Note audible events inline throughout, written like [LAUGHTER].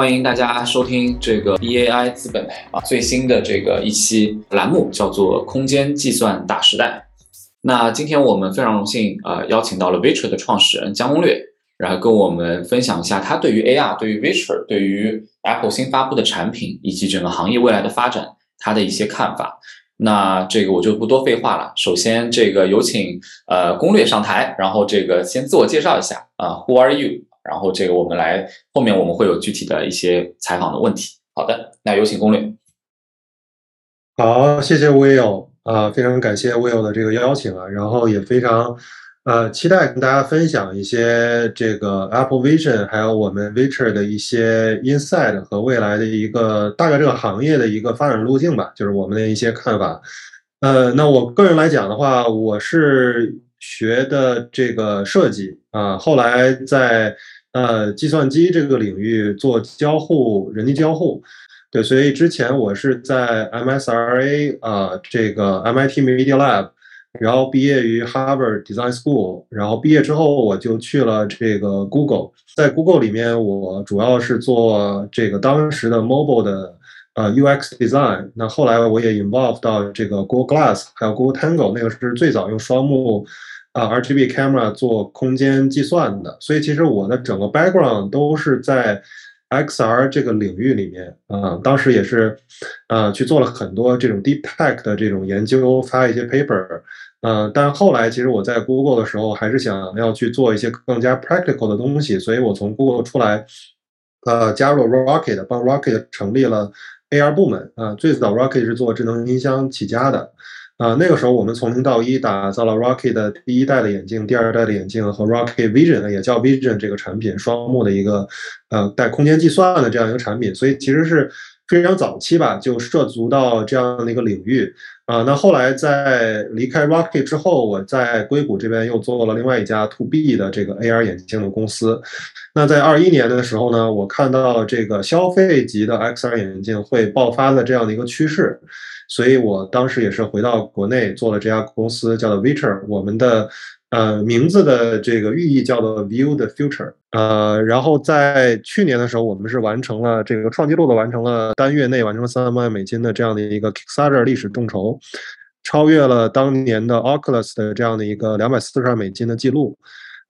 欢迎大家收听这个 BAI 资本啊最新的这个一期栏目，叫做“空间计算大时代”。那今天我们非常荣幸啊，邀请到了 Vicher 的创始人江攻略，然后跟我们分享一下他对于 AR、对于 Vicher、对于 Apple 新发布的产品以及整个行业未来的发展他的一些看法。那这个我就不多废话了，首先这个有请呃攻略上台，然后这个先自我介绍一下啊，Who are you？然后这个我们来后面我们会有具体的一些采访的问题。好的，那有请攻略。好，谢谢 Will 啊，非常感谢 Will 的这个邀请啊，然后也非常呃期待跟大家分享一些这个 Apple Vision 还有我们 Vicher 的一些 inside 和未来的一个大概这个行业的一个发展路径吧，就是我们的一些看法。呃，那我个人来讲的话，我是学的这个设计啊，后来在呃，计算机这个领域做交互，人机交互，对，所以之前我是在 MSRA 啊，这个 MIT Media Lab，然后毕业于 Harvard Design School，然后毕业之后我就去了这个 Google，在 Google 里面我主要是做这个当时的 mobile 的呃 UX design，那后来我也 involve 到这个 Google Glass，还有 Google Tango，那个是最早用双目。啊，RGB camera 做空间计算的，所以其实我的整个 background 都是在 XR 这个领域里面啊。当时也是，呃，去做了很多这种 deep tech 的这种研究，发一些 paper。嗯，但后来其实我在 Google 的时候，还是想要去做一些更加 practical 的东西，所以我从 Google 出来，呃，加入了 Rocket，帮 Rocket 成立了 AR 部门。啊，最早 Rocket 是做智能音箱起家的。啊，那个时候我们从零到一打造了 Rocket 的第一代的眼镜、第二代的眼镜和 Rocket Vision，也叫 Vision 这个产品，双目的一个呃带空间计算的这样一个产品，所以其实是非常早期吧，就涉足到这样的一个领域啊。那后来在离开 Rocket 之后，我在硅谷这边又做了另外一家 To B 的这个 AR 眼镜的公司。那在二一年的时候呢，我看到这个消费级的 XR 眼镜会爆发的这样的一个趋势。所以我当时也是回到国内做了这家公司，叫做 Vicher。我们的呃名字的这个寓意叫做 View the Future。呃，然后在去年的时候，我们是完成了这个创纪录的，完成了单月内完成了三万美金的这样的一个 Kickstarter 历史众筹，超越了当年的 Oculus 的这样的一个两百四十万美金的记录。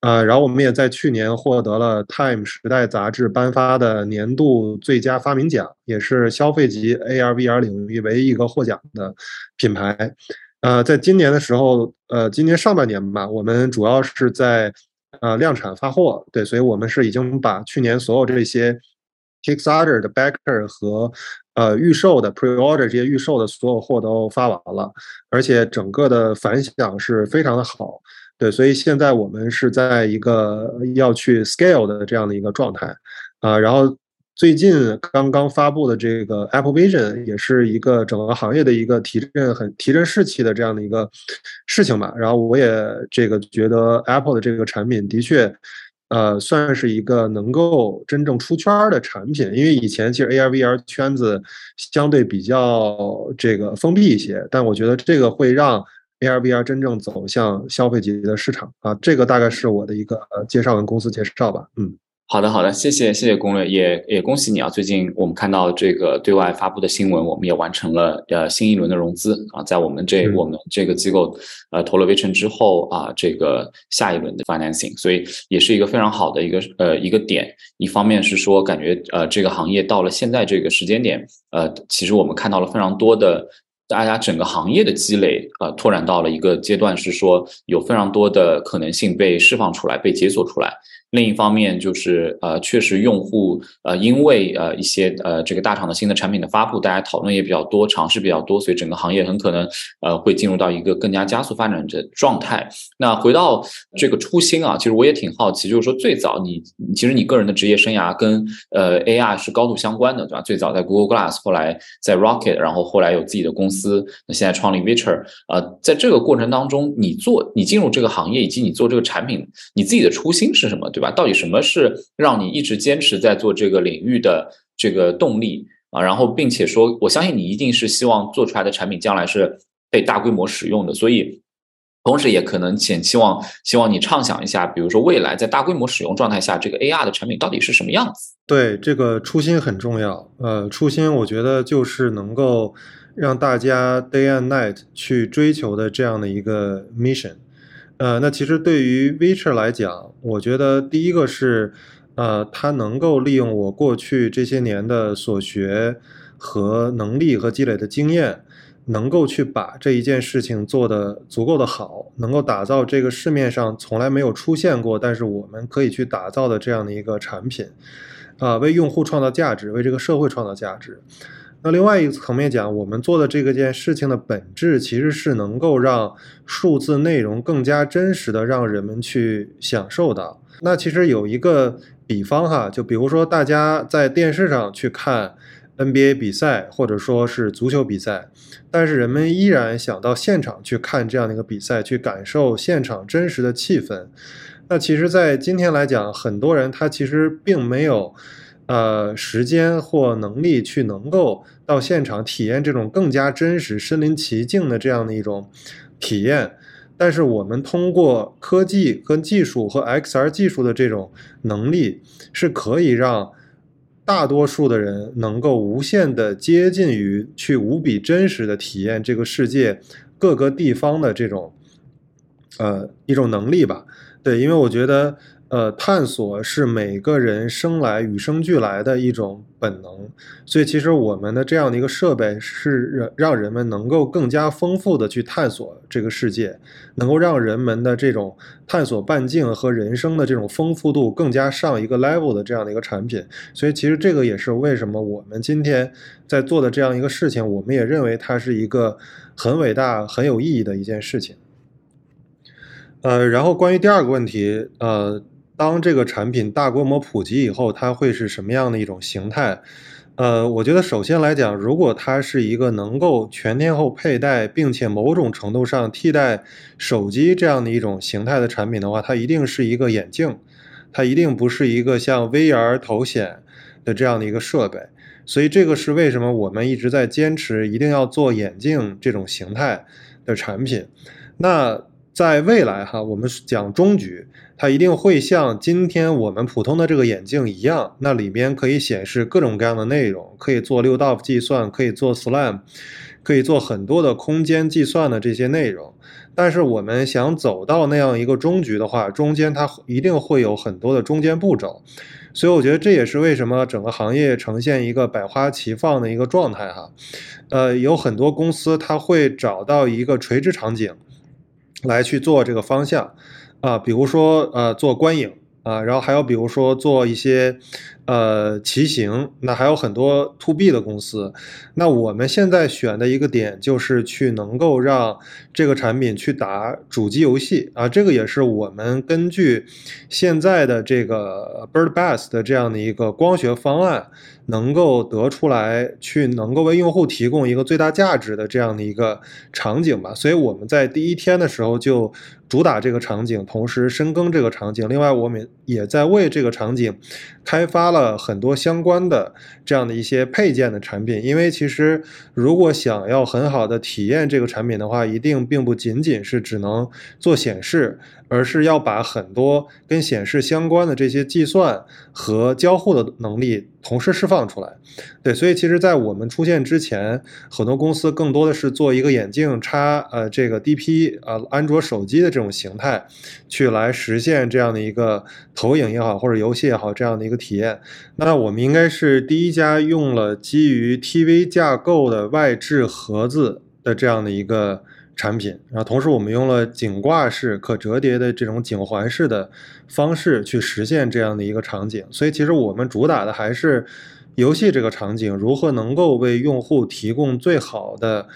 呃，然后我们也在去年获得了《Time》时代杂志颁发的年度最佳发明奖，也是消费级 AR/VR 领域唯一一个获奖的品牌。呃，在今年的时候，呃，今年上半年吧，我们主要是在呃量产发货，对，所以我们是已经把去年所有这些 Kickstarter 的 Backer 和呃预售的 Pre-order 这些预售的所有货都发完了，而且整个的反响是非常的好。对，所以现在我们是在一个要去 scale 的这样的一个状态，啊，然后最近刚刚发布的这个 Apple Vision 也是一个整个行业的一个提振很提振士气的这样的一个事情吧。然后我也这个觉得 Apple 的这个产品的确，呃，算是一个能够真正出圈的产品，因为以前其实 AR VR 圈子相对比较这个封闭一些，但我觉得这个会让。AR VR 真正走向消费级的市场啊，这个大概是我的一个介绍跟公司介绍吧。嗯，好的好的，谢谢谢谢攻略，也也恭喜你啊！最近我们看到这个对外发布的新闻，我们也完成了呃新一轮的融资啊，在我们这我们这个机构呃投了 V 成之后啊，这个下一轮的 financing，所以也是一个非常好的一个呃一个点。一方面是说感觉呃这个行业到了现在这个时间点，呃其实我们看到了非常多的。大家整个行业的积累，呃，拓展到了一个阶段，是说有非常多的可能性被释放出来，被解锁出来。另一方面就是，呃，确实用户，呃，因为呃一些呃这个大厂的新的产品的发布，大家讨论也比较多，尝试比较多，所以整个行业很可能呃会进入到一个更加加速发展的状态。那回到这个初心啊，其实我也挺好奇，就是说最早你其实你个人的职业生涯跟呃 AI 是高度相关的，对吧？最早在 Google Glass，后来在 Rocket，然后后来有自己的公司，那现在创立 Vicher，呃，在这个过程当中，你做你进入这个行业以及你做这个产品，你自己的初心是什么？对。吧？到底什么是让你一直坚持在做这个领域的这个动力啊？然后，并且说，我相信你一定是希望做出来的产品将来是被大规模使用的。所以，同时也可能请希望希望你畅想一下，比如说未来在大规模使用状态下，这个 AR 的产品到底是什么样子？对，这个初心很重要。呃，初心我觉得就是能够让大家 day and night 去追求的这样的一个 mission。呃，那其实对于 Vicher 来讲，我觉得第一个是，呃，它能够利用我过去这些年的所学和能力和积累的经验。能够去把这一件事情做得足够的好，能够打造这个市面上从来没有出现过，但是我们可以去打造的这样的一个产品，啊，为用户创造价值，为这个社会创造价值。那另外一个层面讲，我们做的这个件事情的本质其实是能够让数字内容更加真实的让人们去享受的。那其实有一个比方哈，就比如说大家在电视上去看。NBA 比赛或者说是足球比赛，但是人们依然想到现场去看这样的一个比赛，去感受现场真实的气氛。那其实，在今天来讲，很多人他其实并没有呃时间或能力去能够到现场体验这种更加真实、身临其境的这样的一种体验。但是我们通过科技和技术和 XR 技术的这种能力，是可以让。大多数的人能够无限的接近于去无比真实的体验这个世界各个地方的这种，呃，一种能力吧。对，因为我觉得。呃，探索是每个人生来与生俱来的一种本能，所以其实我们的这样的一个设备是让让人们能够更加丰富的去探索这个世界，能够让人们的这种探索半径和人生的这种丰富度更加上一个 level 的这样的一个产品。所以其实这个也是为什么我们今天在做的这样一个事情，我们也认为它是一个很伟大、很有意义的一件事情。呃，然后关于第二个问题，呃。当这个产品大规模普及以后，它会是什么样的一种形态？呃，我觉得首先来讲，如果它是一个能够全天候佩戴，并且某种程度上替代手机这样的一种形态的产品的话，它一定是一个眼镜，它一定不是一个像 VR 头显的这样的一个设备。所以这个是为什么我们一直在坚持一定要做眼镜这种形态的产品。那在未来哈，我们讲中局。它一定会像今天我们普通的这个眼镜一样，那里边可以显示各种各样的内容，可以做六道计算，可以做 SLAM，可以做很多的空间计算的这些内容。但是我们想走到那样一个终局的话，中间它一定会有很多的中间步骤。所以我觉得这也是为什么整个行业呈现一个百花齐放的一个状态哈。呃，有很多公司它会找到一个垂直场景来去做这个方向。啊，比如说呃，做观影啊，然后还有比如说做一些呃骑行，那还有很多 to B 的公司。那我们现在选的一个点就是去能够让这个产品去打主机游戏啊，这个也是我们根据现在的这个 Bird Bass 的这样的一个光学方案。能够得出来，去能够为用户提供一个最大价值的这样的一个场景吧。所以我们在第一天的时候就主打这个场景，同时深耕这个场景。另外，我们也在为这个场景开发了很多相关的这样的一些配件的产品。因为其实如果想要很好的体验这个产品的话，一定并不仅仅是只能做显示。而是要把很多跟显示相关的这些计算和交互的能力同时释放出来，对，所以其实，在我们出现之前，很多公司更多的是做一个眼镜插呃这个 DP 呃安卓手机的这种形态，去来实现这样的一个投影也好或者游戏也好这样的一个体验。那我们应该是第一家用了基于 TV 架构的外置盒子的这样的一个。产品，然后同时我们用了颈挂式、可折叠的这种颈环式的方式去实现这样的一个场景，所以其实我们主打的还是游戏这个场景，如何能够为用户提供最好的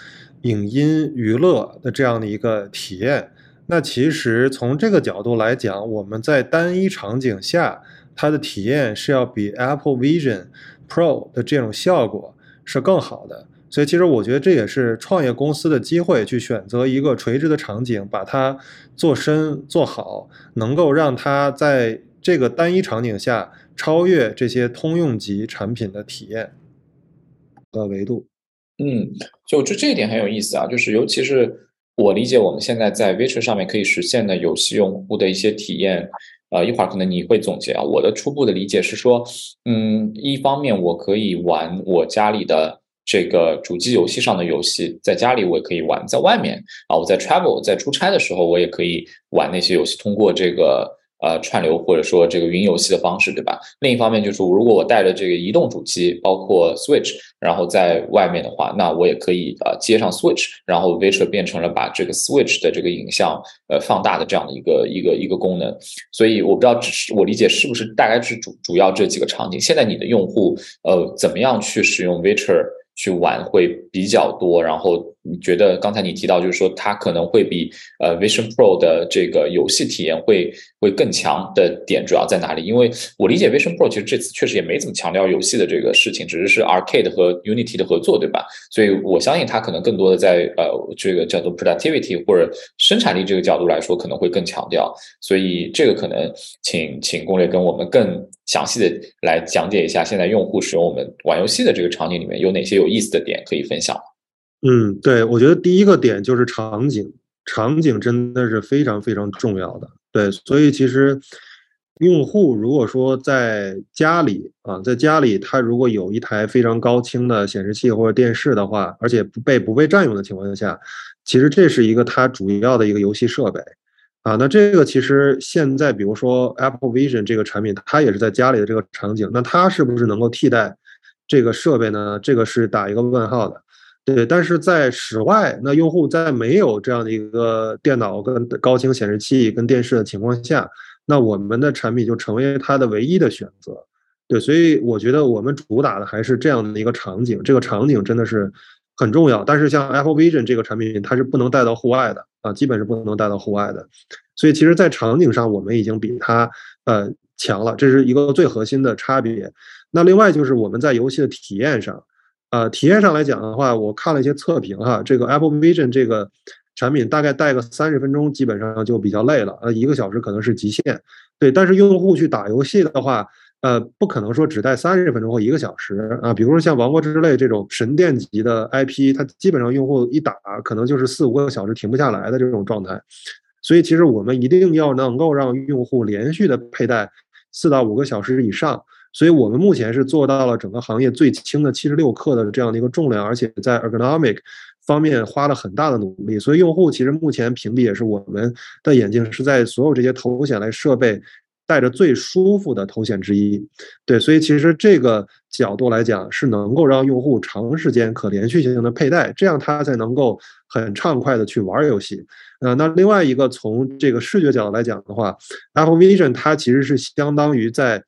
影音娱乐的这样的一个体验。那其实从这个角度来讲，我们在单一场景下，它的体验是要比 Apple Vision Pro 的这种效果是更好的。所以，其实我觉得这也是创业公司的机会，去选择一个垂直的场景，把它做深做好，能够让它在这个单一场景下超越这些通用级产品的体验的维度。嗯，就就这一点很有意思啊，就是尤其是我理解我们现在在 v i t u a l 上面可以实现的游戏用户的一些体验，呃，一会儿可能你会总结啊。我的初步的理解是说，嗯，一方面我可以玩我家里的这个主机游戏上的游戏，在家里我也可以玩，在外面啊，我在 travel 在出差的时候，我也可以玩那些游戏，通过这个。呃，串流或者说这个云游戏的方式，对吧？另一方面就是，如果我带着这个移动主机，包括 Switch，然后在外面的话，那我也可以呃接上 Switch，然后 Virtual 变成了把这个 Switch 的这个影像呃放大的这样的一个一个一个功能。所以我不知道，是我理解是不是大概是主主要这几个场景。现在你的用户呃怎么样去使用 Virtual？去玩会比较多，然后你觉得刚才你提到就是说它可能会比呃 Vision Pro 的这个游戏体验会会更强的点主要在哪里？因为我理解 Vision Pro 其实这次确实也没怎么强调游戏的这个事情，只是是 Arcade 和 Unity 的合作，对吧？所以我相信它可能更多的在呃这个叫做 Productivity 或者生产力这个角度来说可能会更强调。所以这个可能请请攻略跟我们更。详细的来讲解一下，现在用户使用我们玩游戏的这个场景里面有哪些有意思的点可以分享？嗯，对，我觉得第一个点就是场景，场景真的是非常非常重要的。对，所以其实用户如果说在家里啊，在家里他如果有一台非常高清的显示器或者电视的话，而且不被不被占用的情况下，其实这是一个它主要的一个游戏设备。啊，那这个其实现在，比如说 Apple Vision 这个产品，它也是在家里的这个场景，那它是不是能够替代这个设备呢？这个是打一个问号的。对，但是在室外，那用户在没有这样的一个电脑跟高清显示器跟电视的情况下，那我们的产品就成为它的唯一的选择。对，所以我觉得我们主打的还是这样的一个场景，这个场景真的是很重要。但是像 Apple Vision 这个产品，它是不能带到户外的。啊，基本是不能带到户外的，所以其实，在场景上，我们已经比它呃强了，这是一个最核心的差别。那另外就是我们在游戏的体验上，呃，体验上来讲的话，我看了一些测评哈，这个 Apple Vision 这个产品大概带个三十分钟，基本上就比较累了，呃，一个小时可能是极限。对，但是用户去打游戏的话。呃，不可能说只带三十分钟或一个小时啊，比如说像《王国之泪》这种神殿级的 IP，它基本上用户一打可能就是四五个小时停不下来的这种状态，所以其实我们一定要能够让用户连续的佩戴四到五个小时以上，所以我们目前是做到了整个行业最轻的七十六克的这样的一个重量，而且在 ergonomic 方面花了很大的努力，所以用户其实目前评比也是我们的眼镜是在所有这些头显类设备。戴着最舒服的头显之一，对，所以其实这个角度来讲是能够让用户长时间可连续性的佩戴，这样他才能够很畅快的去玩游戏。呃，那另外一个从这个视觉角度来讲的话，Apple Vision 它其实是相当于在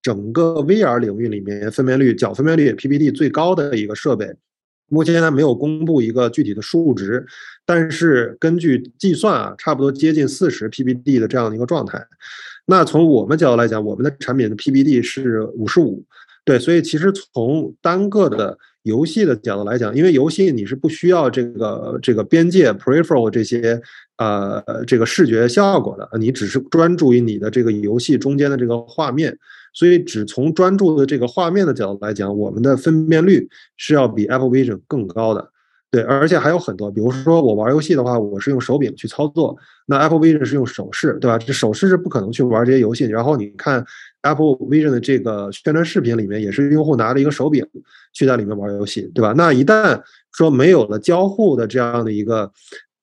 整个 VR 领域里面分辨率角分辨率 PPD 最高的一个设备。目前它没有公布一个具体的数值，但是根据计算啊，差不多接近四十 PPD 的这样的一个状态。那从我们角度来讲，我们的产品的 PPD 是五十五，对，所以其实从单个的游戏的角度来讲，因为游戏你是不需要这个这个边界 peripheral 这些呃这个视觉效果的，你只是专注于你的这个游戏中间的这个画面，所以只从专注的这个画面的角度来讲，我们的分辨率是要比 Apple Vision 更高的。对，而且还有很多，比如说我玩游戏的话，我是用手柄去操作，那 Apple Vision 是用手势，对吧？这手势是不可能去玩这些游戏。然后你看 Apple Vision 的这个宣传视频里面，也是用户拿着一个手柄去在里面玩游戏，对吧？那一旦说没有了交互的这样的一个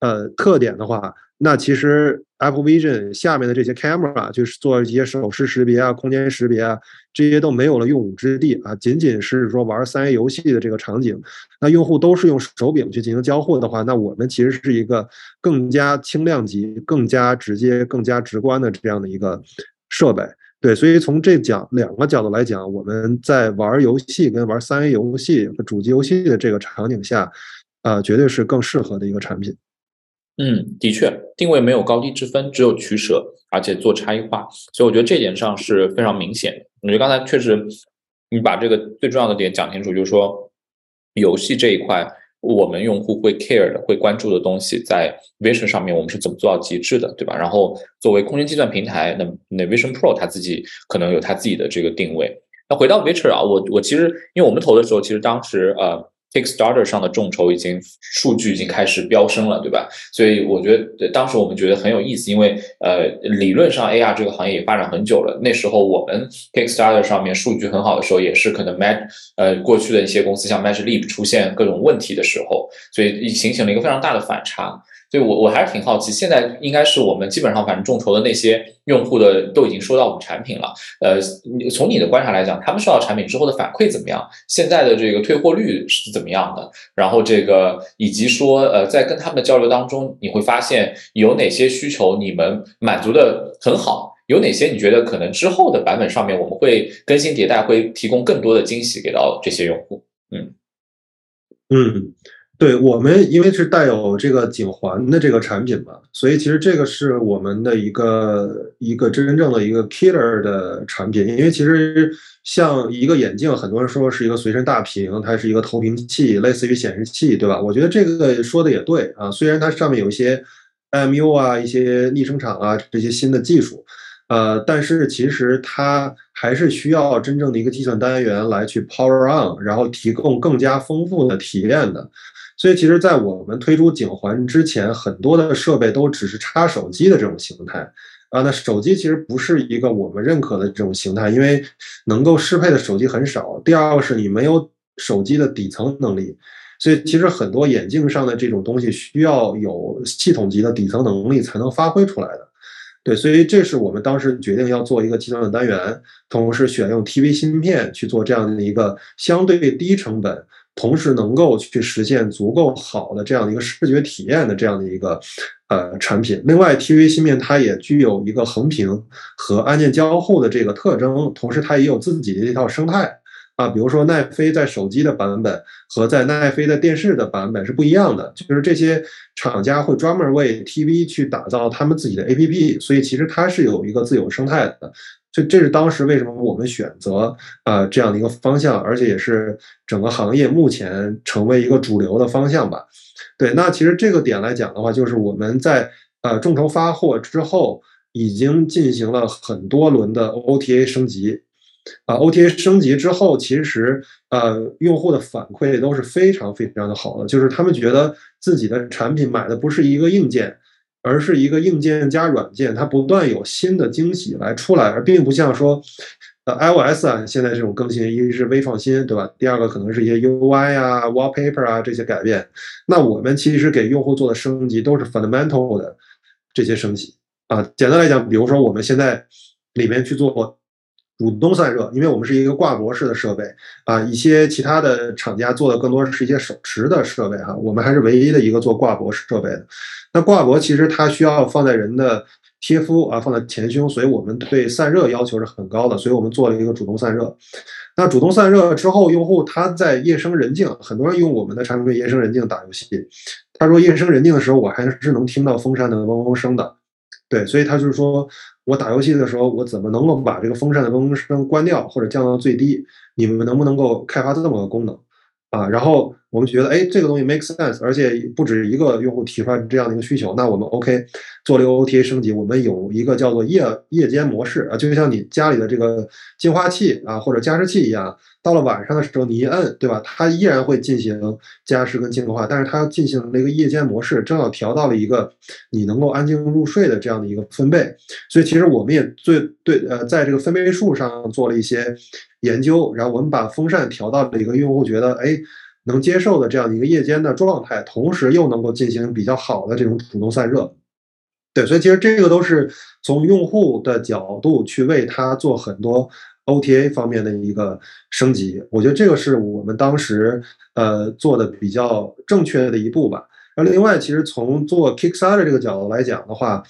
呃特点的话，那其实 Apple Vision 下面的这些 camera 就是做一些手势识别啊、空间识别啊，这些都没有了用武之地啊。仅仅是说玩三 A 游戏的这个场景，那用户都是用手柄去进行交互的话，那我们其实是一个更加轻量级、更加直接、更加直观的这样的一个设备。对，所以从这讲两个角度来讲，我们在玩游戏跟玩三 A 游戏主机游戏的这个场景下，啊，绝对是更适合的一个产品。嗯，的确，定位没有高低之分，只有取舍，而且做差异化，所以我觉得这点上是非常明显的。我觉得刚才确实，你把这个最重要的点讲清楚，就是说，游戏这一块，我们用户会 care 的、会关注的东西，在 Vision 上面我们是怎么做到极致的，对吧？然后作为空间计算平台，那那 Vision Pro 它自己可能有它自己的这个定位。那回到 Vision 啊，我我其实因为我们投的时候，其实当时呃。Kickstarter 上的众筹已经数据已经开始飙升了，对吧？所以我觉得当时我们觉得很有意思，因为呃，理论上 AR 这个行业也发展很久了。那时候我们 Kickstarter 上面数据很好的时候，也是可能 Mag 呃过去的一些公司像 Magleap 出现各种问题的时候，所以形成了一个非常大的反差。所以我我还是挺好奇，现在应该是我们基本上反正众筹的那些用户的都已经收到我们产品了。呃，从你的观察来讲，他们收到产品之后的反馈怎么样？现在的这个退货率是怎么样的？然后这个以及说，呃，在跟他们的交流当中，你会发现有哪些需求你们满足的很好？有哪些你觉得可能之后的版本上面我们会更新迭代，会提供更多的惊喜给到这些用户？嗯嗯。对我们，因为是带有这个颈环的这个产品嘛，所以其实这个是我们的一个一个真正的一个 killer 的产品。因为其实像一个眼镜，很多人说是一个随身大屏，它是一个投屏器，类似于显示器，对吧？我觉得这个说的也对啊。虽然它上面有一些 MU 啊、一些逆声场啊这些新的技术，呃，但是其实它还是需要真正的一个计算单元来去 power on，然后提供更加丰富的体验的。所以，其实，在我们推出颈环之前，很多的设备都只是插手机的这种形态啊。那手机其实不是一个我们认可的这种形态，因为能够适配的手机很少。第二个是你没有手机的底层能力，所以其实很多眼镜上的这种东西需要有系统级的底层能力才能发挥出来的。对，所以这是我们当时决定要做一个计算的单元，同时选用 TV 芯片去做这样的一个相对低成本。同时能够去实现足够好的这样的一个视觉体验的这样的一个呃产品。另外，TV 芯片它也具有一个横屏和按键交互的这个特征，同时它也有自己的一套生态啊。比如说奈飞在手机的版本和在奈飞的电视的版本是不一样的，就是这些厂家会专门为 TV 去打造他们自己的 APP，所以其实它是有一个自有生态的。这这是当时为什么我们选择呃这样的一个方向，而且也是整个行业目前成为一个主流的方向吧。对，那其实这个点来讲的话，就是我们在呃众筹发货之后，已经进行了很多轮的 OTA 升级，啊，OTA 升级之后，其实呃用户的反馈都是非常非常的好的，就是他们觉得自己的产品买的不是一个硬件。而是一个硬件加软件，它不断有新的惊喜来出来，而并不像说，呃，iOS 啊，现在这种更新，一是微创新，对吧？第二个可能是一些 UI 啊、wallpaper 啊这些改变。那我们其实给用户做的升级都是 fundamental 的这些升级啊。简单来讲，比如说我们现在里面去做。主动散热，因为我们是一个挂脖式的设备啊，一些其他的厂家做的更多是一些手持的设备哈，我们还是唯一的一个做挂脖式设备的。那挂脖其实它需要放在人的贴肤啊，放在前胸，所以我们对散热要求是很高的，所以我们做了一个主动散热。那主动散热之后，用户他在夜深人静，很多人用我们的产品夜深人静打游戏，他说夜深人静的时候，我还是能听到风扇的嗡嗡声的。对，所以他就是说。我打游戏的时候，我怎么能够把这个风扇的嗡嗡声关掉或者降到最低？你们能不能够开发这么个功能啊？然后我们觉得，哎，这个东西 make sense，而且不止一个用户提出来这样的一个需求，那我们 OK 做了一个 OTA 升级，我们有一个叫做夜夜间模式啊，就像你家里的这个净化器啊或者加湿器一样。到了晚上的时候，你一摁，对吧？它依然会进行加湿跟净化，但是它进行了一个夜间模式，正好调到了一个你能够安静入睡的这样的一个分贝。所以其实我们也最对呃，在这个分贝数上做了一些研究，然后我们把风扇调到了一个用户觉得哎能接受的这样一个夜间的状态，同时又能够进行比较好的这种主动散热。对，所以其实这个都是从用户的角度去为他做很多。OTA 方面的一个升级，我觉得这个是我们当时呃做的比较正确的一步吧。那另外，其实从做 Kickstarter 这个角度来讲的话，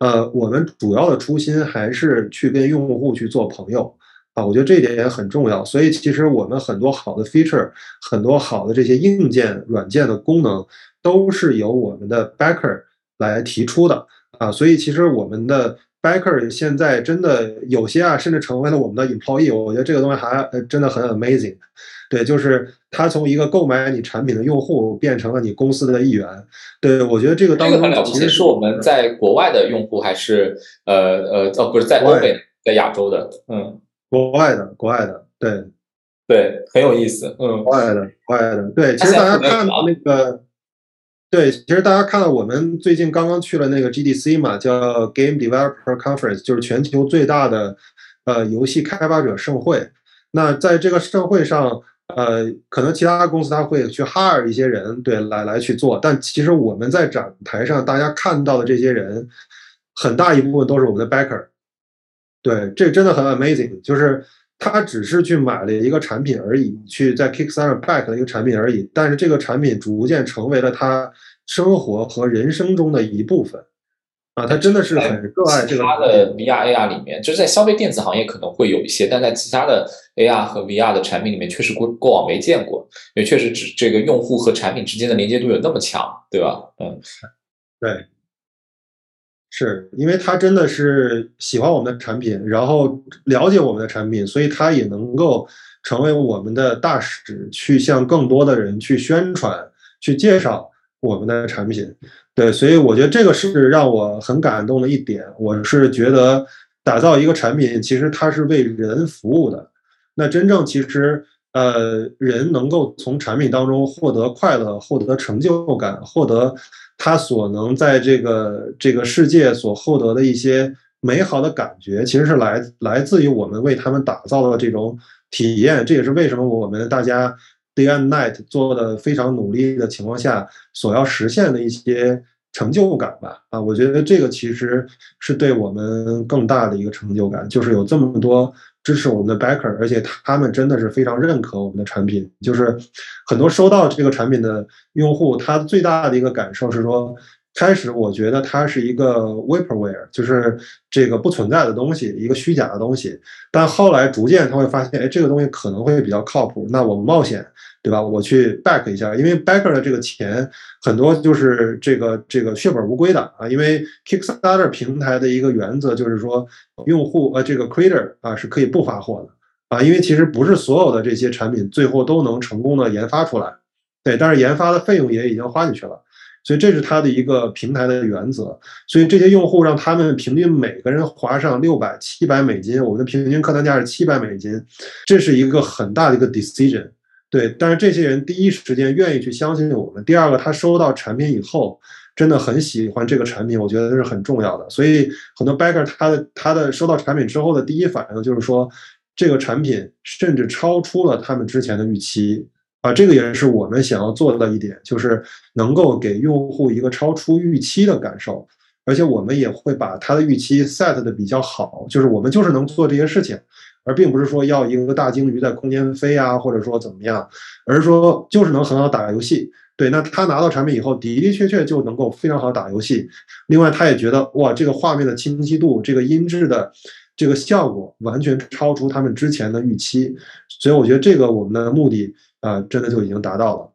呃，我们主要的初心还是去跟用户去做朋友啊，我觉得这一点也很重要。所以，其实我们很多好的 feature，很多好的这些硬件、软件的功能，都是由我们的 backer 来提出的啊。所以，其实我们的。Backer 现在真的有些啊，甚至成为了我们的 employee。我觉得这个东西还真的很 amazing。对，就是他从一个购买你产品的用户变成了你公司的一员。对，我觉得这个当中其实是我们在国外的用户，还是呃呃哦，不是在欧美，在亚洲的，嗯，国外的，国外的，对。对，很有意思。嗯，国外的，国外的。对，其实大家看到那个，对，其实大家看到我们最近刚刚去了那个 GDC 嘛，叫 Game Developer Conference，就是全球最大的呃游戏开发者盛会。那在这个盛会上，呃，可能其他公司他会去 hire 一些人，对，来来去做。但其实我们在展台上，大家看到的这些人，很大一部分都是我们的 backer。对，这真的很 amazing，就是他只是去买了一个产品而已，去在 Kickstarter back 的一个产品而已，但是这个产品逐渐成为了他生活和人生中的一部分。啊，他真的是很热爱这个。他的 VR AR 里面，就是在消费电子行业可能会有一些，但在其他的 AR 和 VR 的产品里面，确实过过往没见过，也确实只这个用户和产品之间的连接度有那么强，对吧？嗯，对。是因为他真的是喜欢我们的产品，然后了解我们的产品，所以他也能够成为我们的大使，去向更多的人去宣传、去介绍我们的产品。对，所以我觉得这个是让我很感动的一点。我是觉得打造一个产品，其实它是为人服务的。那真正其实呃，人能够从产品当中获得快乐、获得成就感、获得。他所能在这个这个世界所获得的一些美好的感觉，其实是来来自于我们为他们打造的这种体验。这也是为什么我们大家 day and night 做的非常努力的情况下，所要实现的一些成就感吧。啊，我觉得这个其实是对我们更大的一个成就感，就是有这么多。支持我们的 backer，而且他们真的是非常认可我们的产品。就是很多收到这个产品的用户，他最大的一个感受是说。开始我觉得它是一个 vaporware，就是这个不存在的东西，一个虚假的东西。但后来逐渐他会发现，哎，这个东西可能会比较靠谱。那我冒险，对吧？我去 back 一下，因为 backer 的这个钱很多就是这个这个血本无归的啊。因为 Kickstarter 平台的一个原则就是说，用户呃这个 creator 啊是可以不发货的啊。因为其实不是所有的这些产品最后都能成功的研发出来，对，但是研发的费用也已经花进去了。所以这是它的一个平台的原则。所以这些用户让他们平均每个人花上六百、七百美金，我们的平均客单价是七百美金，这是一个很大的一个 decision。对，但是这些人第一时间愿意去相信我们。第二个，他收到产品以后真的很喜欢这个产品，我觉得这是很重要的。所以很多 backer 他的他的收到产品之后的第一反应就是说，这个产品甚至超出了他们之前的预期。啊，这个也是我们想要做的一点，就是能够给用户一个超出预期的感受，而且我们也会把他的预期 set 的比较好，就是我们就是能做这些事情，而并不是说要一个大鲸鱼在空间飞啊，或者说怎么样，而是说就是能很好打游戏。对，那他拿到产品以后的的确确就能够非常好打游戏。另外，他也觉得哇，这个画面的清晰度，这个音质的这个效果完全超出他们之前的预期，所以我觉得这个我们的目的。啊，真的就已经达到了。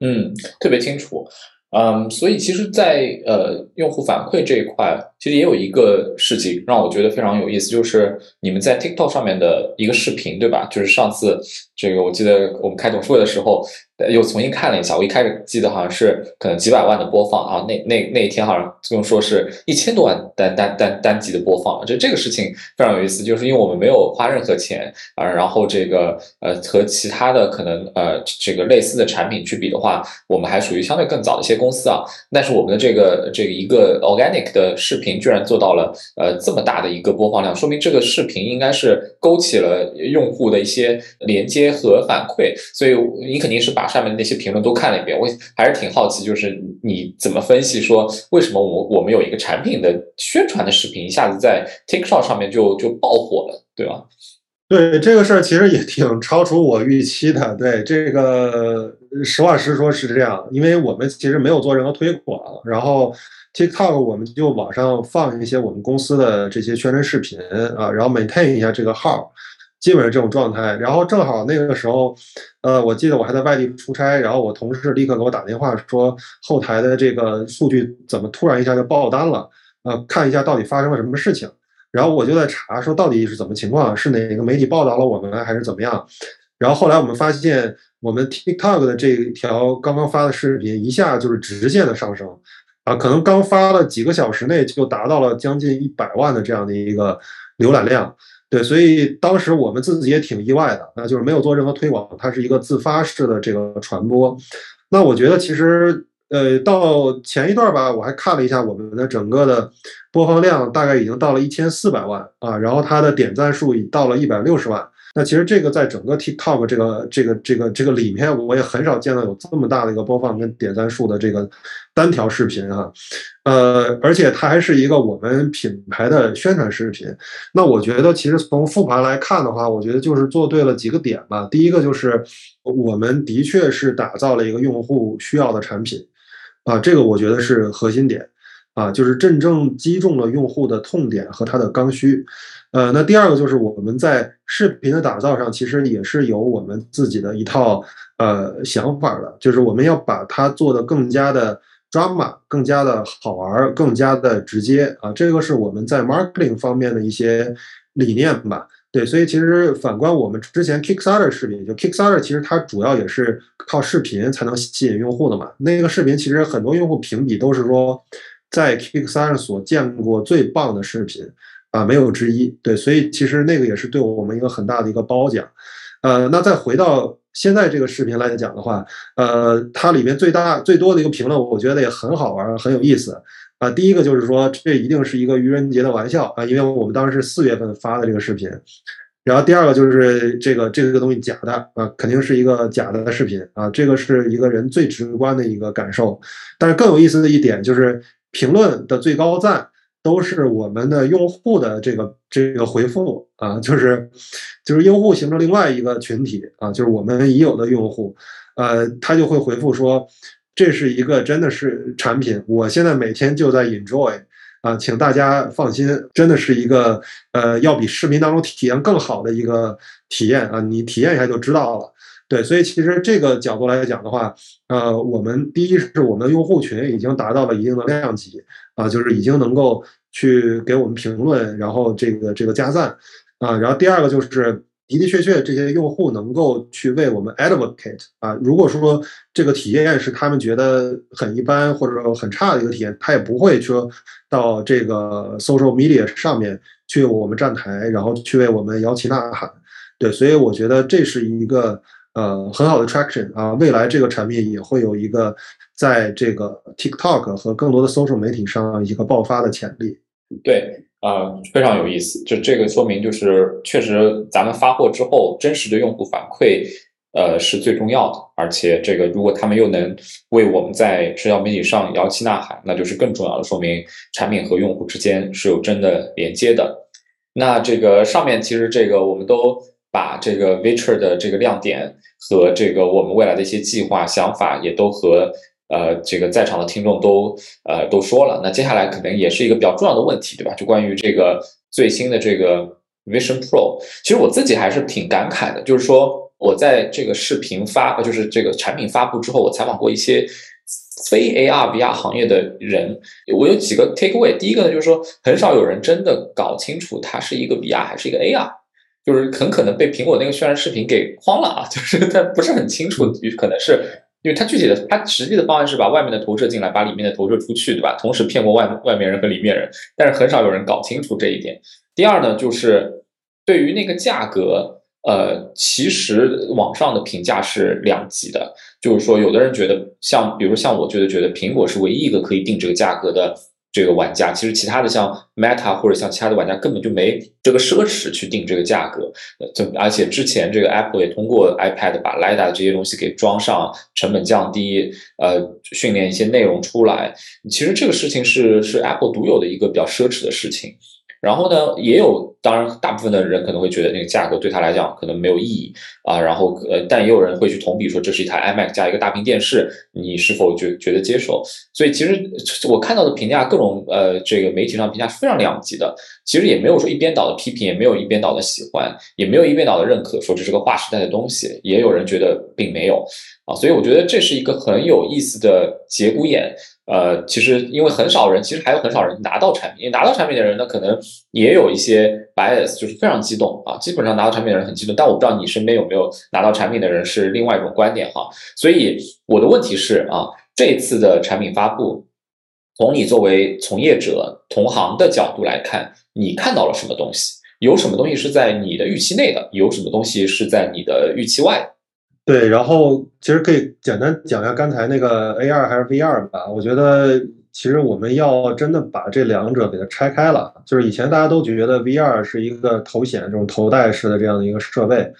嗯，特别清楚。嗯，所以其实，在呃用户反馈这一块，其实也有一个事情让我觉得非常有意思，就是你们在 TikTok 上面的一个视频，对吧？就是上次这个，我记得我们开董事会的时候。又重新看了一下，我一开始记得好像是可能几百万的播放啊，那那那一天好像用说是一千多万单单单单集的播放，就这个事情非常有意思，就是因为我们没有花任何钱啊，然后这个呃和其他的可能呃这个类似的产品去比的话，我们还属于相对更早的一些公司啊，但是我们的这个这个一个 organic 的视频居然做到了呃这么大的一个播放量，说明这个视频应该是勾起了用户的一些连接和反馈，所以你肯定是把。上面那些评论都看了一遍，我还是挺好奇，就是你怎么分析说为什么我我们有一个产品的宣传的视频一下子在 TikTok 上面就就爆火了，对吧？对这个事儿其实也挺超出我预期的。对这个实话实说是这样，因为我们其实没有做任何推广，然后 TikTok 我们就网上放一些我们公司的这些宣传视频啊，然后 maintain 一下这个号。基本上这种状态，然后正好那个时候，呃，我记得我还在外地出差，然后我同事立刻给我打电话说，后台的这个数据怎么突然一下就爆单了？呃，看一下到底发生了什么事情。然后我就在查，说到底是怎么情况？是哪个媒体报道了我们，还是怎么样？然后后来我们发现，我们 TikTok 的这条刚刚发的视频一下就是直线的上升，啊，可能刚发了几个小时内就达到了将近一百万的这样的一个浏览量。对，所以当时我们自己也挺意外的，那就是没有做任何推广，它是一个自发式的这个传播。那我觉得其实，呃，到前一段吧，我还看了一下我们的整个的播放量，大概已经到了一千四百万啊，然后它的点赞数已到了一百六十万。那其实这个在整个 TikTok 这个这个这个这个里面，我也很少见到有这么大的一个播放跟点赞数的这个单条视频哈，呃，而且它还是一个我们品牌的宣传视频。那我觉得其实从复盘来看的话，我觉得就是做对了几个点吧。第一个就是我们的确是打造了一个用户需要的产品啊，这个我觉得是核心点啊，就是真正击中了用户的痛点和他的刚需。呃，那第二个就是我们在视频的打造上，其实也是有我们自己的一套呃想法的，就是我们要把它做的更加的 drama，更加的好玩，更加的直接啊，这个是我们在 marketing 方面的一些理念吧。对，所以其实反观我们之前 Kickstarter 视频，就 Kickstarter 其实它主要也是靠视频才能吸引用户的嘛。那个视频其实很多用户评比都是说，在 Kickstarter 所见过最棒的视频。啊，没有之一，对，所以其实那个也是对我们一个很大的一个褒奖，呃，那再回到现在这个视频来讲的话，呃，它里面最大最多的一个评论，我觉得也很好玩，很有意思，啊，第一个就是说这一定是一个愚人节的玩笑啊，因为我们当时是四月份发的这个视频，然后第二个就是这个这个东西假的啊，肯定是一个假的视频啊，这个是一个人最直观的一个感受，但是更有意思的一点就是评论的最高赞。都是我们的用户的这个这个回复啊，就是就是用户形成另外一个群体啊，就是我们已有的用户，呃，他就会回复说，这是一个真的是产品，我现在每天就在 enjoy 啊，请大家放心，真的是一个呃，要比视频当中体验更好的一个体验啊，你体验一下就知道了。对，所以其实这个角度来讲的话，呃，我们第一是我们的用户群已经达到了一定的量级啊，就是已经能够去给我们评论，然后这个这个加赞啊，然后第二个就是的的确确这些用户能够去为我们 advocate 啊，如果说这个体验是他们觉得很一般或者说很差的一个体验，他也不会说到这个 social media 上面去我们站台，然后去为我们摇旗呐喊。对，所以我觉得这是一个。呃，很好的 traction 啊，未来这个产品也会有一个在这个 TikTok 和更多的 social 媒体上一个爆发的潜力。对，啊，非常有意思。就这个说明，就是确实咱们发货之后，真实的用户反馈，呃，是最重要的。而且这个如果他们又能为我们在社交媒体上摇旗呐喊，那就是更重要的，说明产品和用户之间是有真的连接的。那这个上面其实这个我们都。把这个 Viter 的这个亮点和这个我们未来的一些计划想法，也都和呃这个在场的听众都呃都说了。那接下来可能也是一个比较重要的问题，对吧？就关于这个最新的这个 Vision Pro，其实我自己还是挺感慨的。就是说，我在这个视频发，就是这个产品发布之后，我采访过一些非 AR VR 行业的人，我有几个 take away。第一个呢，就是说很少有人真的搞清楚它是一个 VR 还是一个 AR。就是很可能被苹果那个渲染视频给框了啊！[LAUGHS] 就是他不是很清楚，可能是因为他具体的，他实际的方案是把外面的投射进来，把里面的投射出去，对吧？同时骗过外外面人和里面人，但是很少有人搞清楚这一点。第二呢，就是对于那个价格，呃，其实网上的评价是两极的，就是说，有的人觉得像，比如像我觉得觉得苹果是唯一一个可以定这个价格的。这个玩家其实其他的像 Meta 或者像其他的玩家根本就没这个奢侈去定这个价格，就而且之前这个 Apple 也通过 iPad 把 LiDAR 这些东西给装上，成本降低，呃，训练一些内容出来，其实这个事情是是 Apple 独有的一个比较奢侈的事情。然后呢，也有，当然，大部分的人可能会觉得那个价格对他来讲可能没有意义啊。然后，呃，但也有人会去同比说，这是一台 iMac 加一个大屏电视，你是否觉觉得接受？所以，其实我看到的评价，各种呃，这个媒体上评价是非常两极的。其实也没有说一边倒的批评，也没有一边倒的喜欢，也没有一边倒的认可，说这是个划时代的东西。也有人觉得并没有啊。所以，我觉得这是一个很有意思的节骨眼。呃，其实因为很少人，其实还有很少人拿到产品。因为拿到产品的人呢，可能也有一些 bias，就是非常激动啊。基本上拿到产品的人很激动，但我不知道你身边有没有拿到产品的人是另外一种观点哈。所以我的问题是啊，这次的产品发布，从你作为从业者同行的角度来看，你看到了什么东西？有什么东西是在你的预期内的，有什么东西是在你的预期外的。对，然后其实可以简单讲一下刚才那个 AR 还是 VR 吧。我觉得其实我们要真的把这两者给它拆开了。就是以前大家都觉得 VR 是一个头显这种头戴式的这样的一个设备，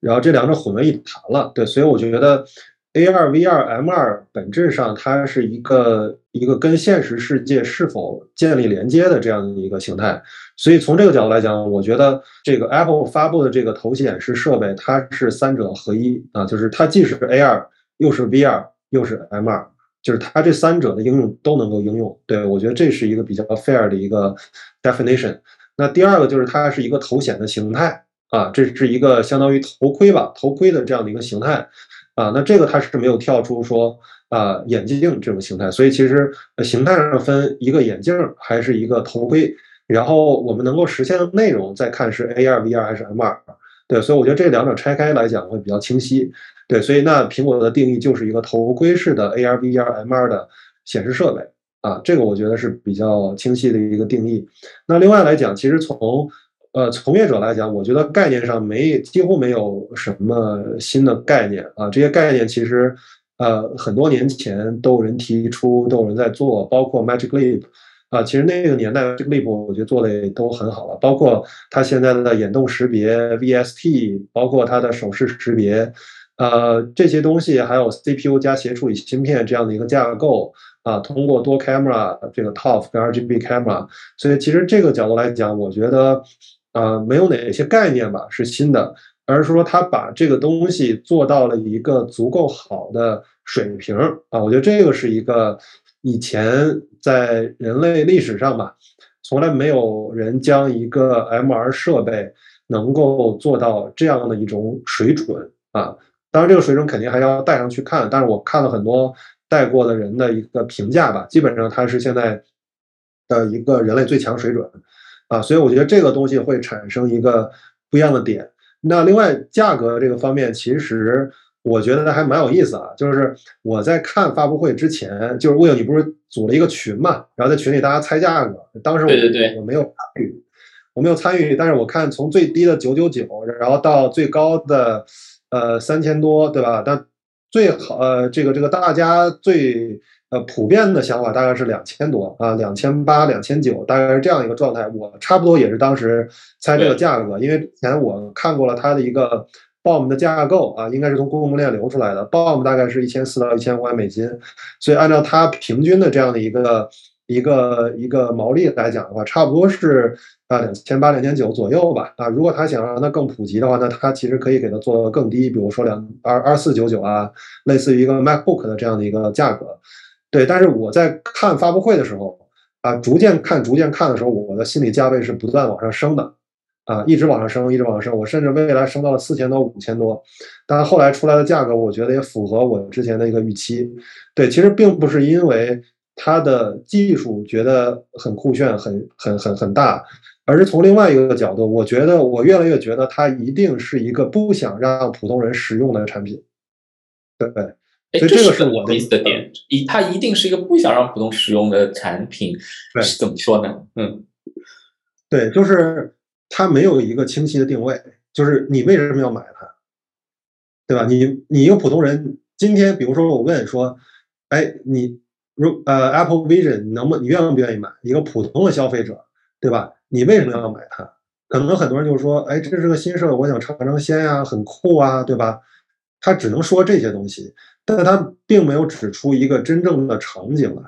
然后这两者混为一谈了。对，所以我就觉得。A2、VR、M2 本质上它是一个一个跟现实世界是否建立连接的这样的一个形态，所以从这个角度来讲，我觉得这个 Apple 发布的这个头显示设备，它是三者合一啊，就是它既是 AR 又是 VR 又是 M2，就是它这三者的应用都能够应用。对我觉得这是一个比较 fair 的一个 definition。那第二个就是它是一个头显的形态啊，这是一个相当于头盔吧，头盔的这样的一个形态。啊，那这个它是没有跳出说啊眼镜这种形态，所以其实形态上分一个眼镜还是一个头盔，然后我们能够实现的内容再看是 AR、VR 还是 MR，对，所以我觉得这两者拆开来讲会比较清晰，对，所以那苹果的定义就是一个头盔式的 AR、VR、MR 的显示设备啊，这个我觉得是比较清晰的一个定义。那另外来讲，其实从呃，从业者来讲，我觉得概念上没几乎没有什么新的概念啊。这些概念其实，呃，很多年前都有人提出，都有人在做，包括 Magic Leap 啊。其实那个年代 Magic Leap 我觉得做的也都很好了，包括它现在的眼动识别 VST，包括它的手势识别，呃，这些东西还有 CPU 加协处理芯片这样的一个架构啊，通过多 camera 这个 ToF 跟 RGB camera，所以其实这个角度来讲，我觉得。呃，没有哪些概念吧是新的，而是说他把这个东西做到了一个足够好的水平啊。我觉得这个是一个以前在人类历史上吧，从来没有人将一个 MR 设备能够做到这样的一种水准啊。当然，这个水准肯定还要带上去看，但是我看了很多带过的人的一个评价吧，基本上它是现在的一个人类最强水准。啊，所以我觉得这个东西会产生一个不一样的点。那另外价格这个方面，其实我觉得还蛮有意思啊。就是我在看发布会之前，就是魏友，你不是组了一个群嘛？然后在群里大家猜价格。当时我对对对，我没有参与，我没有参与。但是我看从最低的九九九，然后到最高的呃三千多，对吧？但最好呃这个这个大家最。呃，普遍的想法大概是两千多啊，两千八、两千九，大概是这样一个状态。我差不多也是当时猜这个价格，因为之前我看过了它的一个 BOM 的架构啊，应该是从供应链流出来的，BOM 大概是一千四到一千五百美金，所以按照它平均的这样的一个一个一个毛利来讲的话，差不多是啊两千八、两千九左右吧。啊，如果他想让它更普及的话，那他其实可以给它做更低，比如说两二二四九九啊，类似于一个 MacBook 的这样的一个价格。对，但是我在看发布会的时候，啊，逐渐看、逐渐看的时候，我的心理价位是不断往上升的，啊，一直往上升，一直往上升，我甚至未来升到了四千多、五千多，但后来出来的价格，我觉得也符合我之前的一个预期。对，其实并不是因为它的技术觉得很酷炫、很、很、很、很大，而是从另外一个角度，我觉得我越来越觉得它一定是一个不想让普通人使用的产品，对。所以，这个是我的意思的点，一它一定是一个不想让普通使用的产品，是怎么说呢？嗯，对，就是它没有一个清晰的定位，就是你为什么要买它，对吧？你你一个普通人，今天比如说我问说，哎，你如呃 Apple Vision 能不你愿不愿意买？一个普通的消费者，对吧？你为什么要买它？可能很多人就说，哎，这是个新设备，我想尝尝鲜呀，很酷啊，对吧？他只能说这些东西。但他并没有指出一个真正的场景来，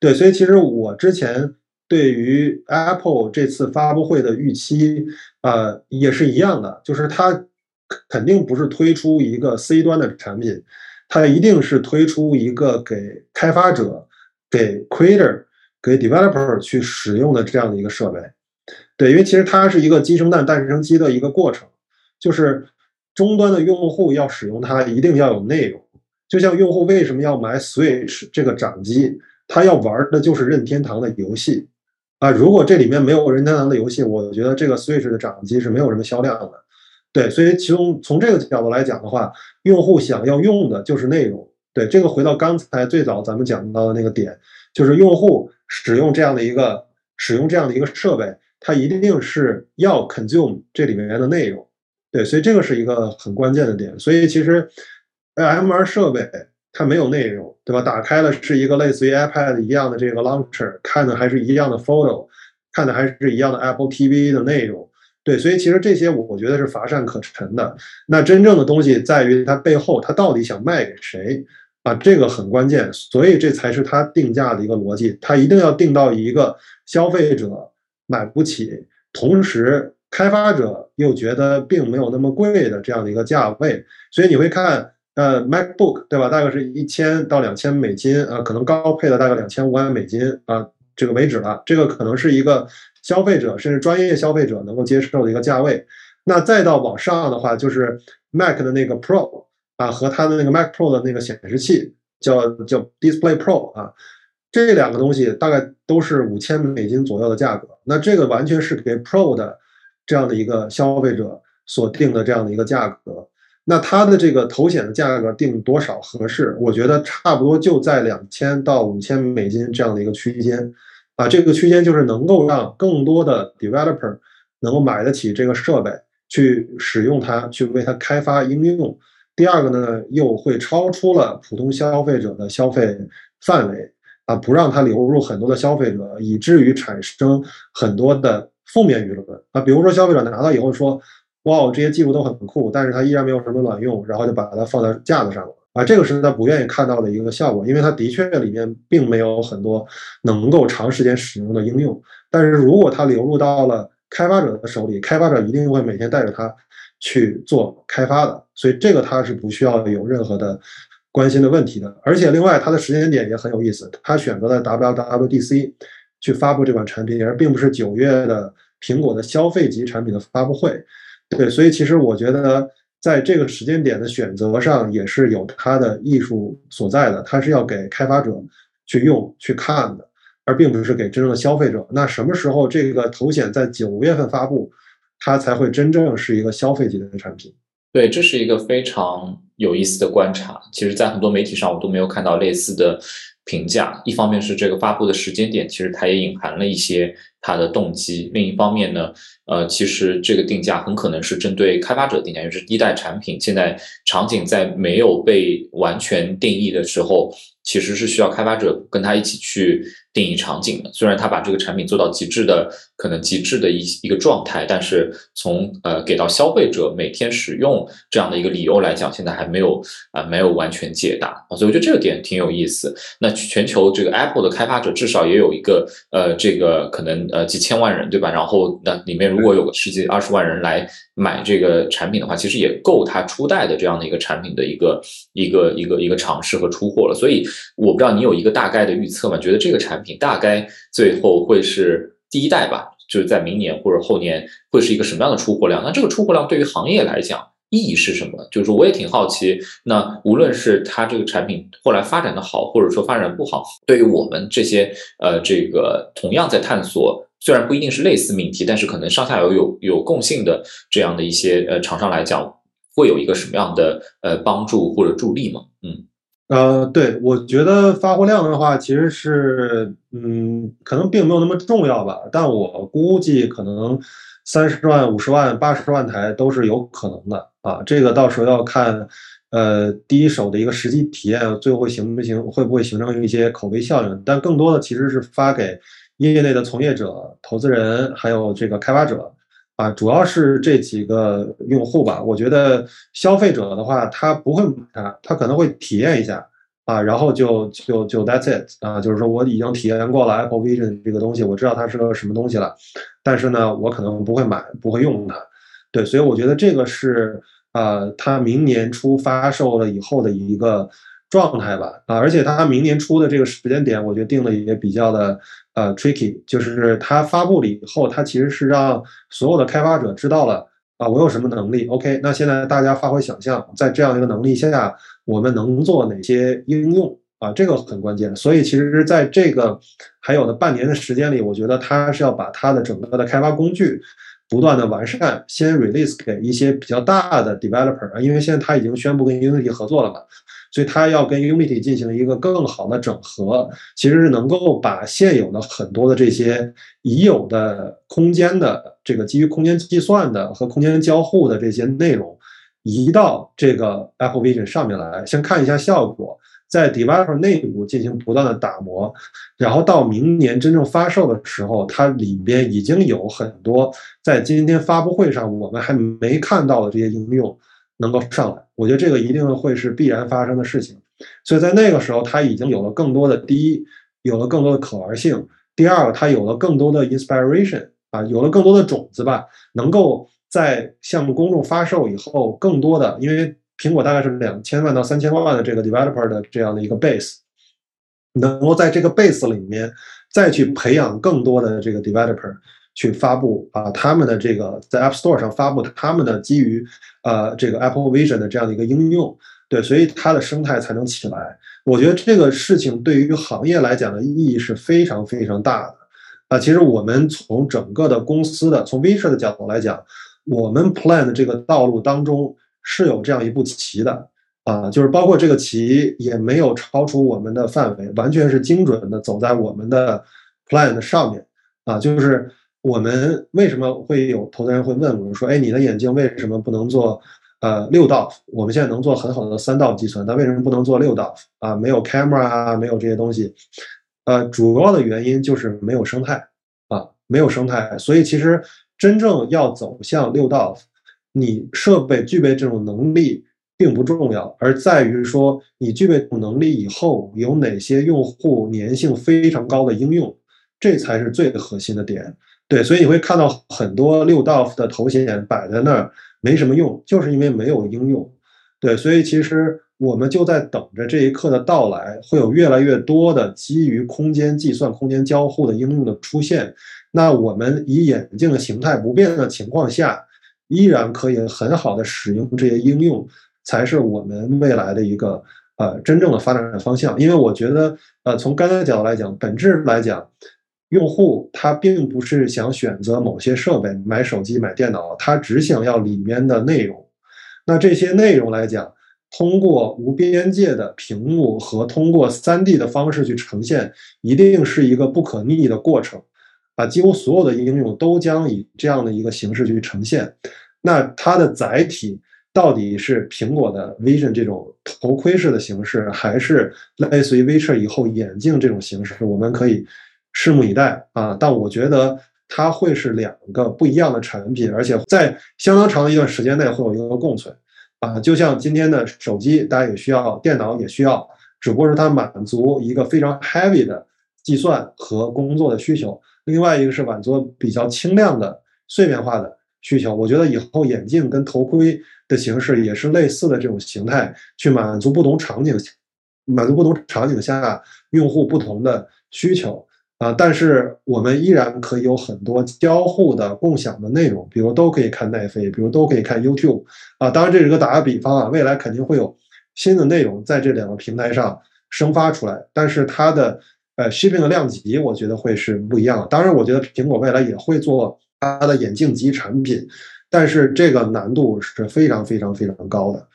对，所以其实我之前对于 Apple 这次发布会的预期，呃，也是一样的，就是它肯定不是推出一个 C 端的产品，它一定是推出一个给开发者、给 Creator、给 Developer 去使用的这样的一个设备，对，因为其实它是一个鸡生蛋、蛋生鸡的一个过程，就是终端的用户要使用它，一定要有内容。就像用户为什么要买 Switch 这个掌机，他要玩的就是任天堂的游戏啊！如果这里面没有任天堂的游戏，我觉得这个 Switch 的掌机是没有什么销量的。对，所以其中从这个角度来讲的话，用户想要用的就是内容。对，这个回到刚才最早咱们讲到的那个点，就是用户使用这样的一个使用这样的一个设备，它一定是要 consume 这里面的内容，对，所以这个是一个很关键的点。所以其实 MR 设备它没有内容，对吧？打开了是一个类似于 iPad 一样的这个 launcher，看的还是一样的 photo，看的还是一样的 Apple TV 的内容，对，所以其实这些我觉得是乏善可陈的。那真正的东西在于它背后，它到底想卖给谁？啊，这个很关键，所以这才是它定价的一个逻辑，它一定要定到一个消费者买不起，同时开发者又觉得并没有那么贵的这样的一个价位。所以你会看，呃，MacBook 对吧？大概是一千到两千美金啊，可能高配的大概两千五百美金啊，这个为止了。这个可能是一个消费者甚至专业消费者能够接受的一个价位。那再到往上的话，就是 Mac 的那个 Pro。啊，和它的那个 Mac Pro 的那个显示器叫叫 Display Pro 啊，这两个东西大概都是五千美金左右的价格。那这个完全是给 Pro 的这样的一个消费者所定的这样的一个价格。那它的这个头显的价格定多少合适？我觉得差不多就在两千到五千美金这样的一个区间。啊，这个区间就是能够让更多的 Developer 能够买得起这个设备，去使用它，去为它开发应用。第二个呢，又会超出了普通消费者的消费范围啊，不让它流入很多的消费者，以至于产生很多的负面舆论啊。比如说，消费者拿到以后说：“哇，这些技术都很酷，但是它依然没有什么卵用。”然后就把它放在架子上了啊。这个是他不愿意看到的一个效果，因为它的确里面并没有很多能够长时间使用的应用。但是如果它流入到了开发者的手里，开发者一定会每天带着它。去做开发的，所以这个它是不需要有任何的关心的问题的。而且另外，它的时间点也很有意思，它选择了 WWDC 去发布这款产品，而并不是九月的苹果的消费级产品的发布会。对，所以其实我觉得在这个时间点的选择上也是有它的艺术所在的，它是要给开发者去用去看的，而并不是给真正的消费者。那什么时候这个头显在九月份发布？它才会真正是一个消费级的产品。对，这是一个非常有意思的观察。其实，在很多媒体上，我都没有看到类似的评价。一方面是这个发布的时间点，其实它也隐含了一些它的动机；另一方面呢，呃，其实这个定价很可能是针对开发者定价，因为是一代产品，现在场景在没有被完全定义的时候。其实是需要开发者跟他一起去定义场景的。虽然他把这个产品做到极致的，可能极致的一一个状态，但是从呃给到消费者每天使用这样的一个理由来讲，现在还没有啊没有完全解答。所以我觉得这个点挺有意思。那全球这个 Apple 的开发者至少也有一个呃这个可能呃几千万人对吧？然后那里面如如果有个十几二十万人来买这个产品的话，其实也够它初代的这样的一个产品的一个一个一个一个尝试和出货了。所以。我不知道你有一个大概的预测吗？觉得这个产品大概最后会是第一代吧，就是在明年或者后年会是一个什么样的出货量？那这个出货量对于行业来讲意义是什么？就是我也挺好奇。那无论是它这个产品后来发展的好，或者说发展不好，对于我们这些呃这个同样在探索，虽然不一定是类似命题，但是可能上下游有有共性的这样的一些呃厂商来讲，会有一个什么样的呃帮助或者助力吗？嗯。呃，对，我觉得发货量的话，其实是，嗯，可能并没有那么重要吧。但我估计可能三十万、五十万、八十万台都是有可能的啊。这个到时候要看，呃，第一手的一个实际体验，最后会行不行，会不会形成一些口碑效应。但更多的其实是发给业内的从业者、投资人，还有这个开发者。啊，主要是这几个用户吧。我觉得消费者的话，他不会买它，他可能会体验一下啊，然后就就就 that's it 啊，就是说我已经体验过了 Apple Vision 这个东西，我知道它是个什么东西了。但是呢，我可能不会买，不会用它。对，所以我觉得这个是啊，它明年初发售了以后的一个状态吧。啊，而且它明年初的这个时间点，我觉得定的也比较的。呃，tricky 就是它发布了以后，它其实是让所有的开发者知道了啊，我有什么能力。OK，那现在大家发挥想象，在这样一个能力下，我们能做哪些应用啊？这个很关键。所以其实在这个还有的半年的时间里，我觉得它是要把它的整个的开发工具不断的完善，先 release 给一些比较大的 developer，因为现在他已经宣布跟 Unity 合作了嘛。所以它要跟 Unity 进行一个更好的整合，其实是能够把现有的很多的这些已有的空间的这个基于空间计算的和空间交互的这些内容移到这个 Apple Vision 上面来，先看一下效果。在 developer 内部进行不断的打磨，然后到明年真正发售的时候，它里边已经有很多在今天发布会上我们还没看到的这些应用能够上来。我觉得这个一定会是必然发生的事情。所以在那个时候，它已经有了更多的第一，有了更多的可玩性；第二个，它有了更多的 inspiration 啊，有了更多的种子吧，能够在项目公众发售以后，更多的因为。苹果大概是两千万到三千万的这个 developer 的这样的一个 base，能够在这个 base 里面再去培养更多的这个 developer 去发布啊他们的这个在 App Store 上发布他们的基于呃这个 Apple Vision 的这样的一个应用，对，所以它的生态才能起来。我觉得这个事情对于行业来讲的意义是非常非常大的啊。其实我们从整个的公司的从 Vision 的角度来讲，我们 plan 的这个道路当中。是有这样一步棋的啊，就是包括这个棋也没有超出我们的范围，完全是精准的走在我们的 plan 的上面啊。就是我们为什么会有投资人会问我们说，哎，你的眼镜为什么不能做呃六道？我们现在能做很好的三道计算，但为什么不能做六道啊？没有 camera 啊，没有这些东西，呃，主要的原因就是没有生态啊，没有生态。所以其实真正要走向六道。你设备具备这种能力并不重要，而在于说你具备能力以后有哪些用户粘性非常高的应用，这才是最核心的点。对，所以你会看到很多六道的头衔摆在那儿没什么用，就是因为没有应用。对，所以其实我们就在等着这一刻的到来，会有越来越多的基于空间计算、空间交互的应用的出现。那我们以眼镜的形态不变的情况下。依然可以很好的使用这些应用，才是我们未来的一个呃真正的发展方向。因为我觉得，呃，从刚才角度来讲，本质来讲，用户他并不是想选择某些设备买手机、买电脑，他只想要里面的内容。那这些内容来讲，通过无边界的屏幕和通过 3D 的方式去呈现，一定是一个不可逆的过程。啊，几乎所有的应用都将以这样的一个形式去呈现。那它的载体到底是苹果的 Vision 这种头盔式的形式，还是类似于 Vision 以后眼镜这种形式？我们可以拭目以待啊！但我觉得它会是两个不一样的产品，而且在相当长的一段时间内会有一个共存啊。就像今天的手机，大家也需要，电脑也需要，只不过是它满足一个非常 heavy 的计算和工作的需求。另外一个是满足比较轻量的碎片化的需求，我觉得以后眼镜跟头盔的形式也是类似的这种形态，去满足不同场景，满足不同场景下用户不同的需求啊。但是我们依然可以有很多交互的共享的内容，比如都可以看奈飞，比如都可以看 YouTube 啊。当然这是个打个比方啊，未来肯定会有新的内容在这两个平台上生发出来，但是它的。呃，shipping 的量级，我觉得会是不一样的。当然，我觉得苹果未来也会做它的眼镜级产品，但是这个难度是非常非常非常高的。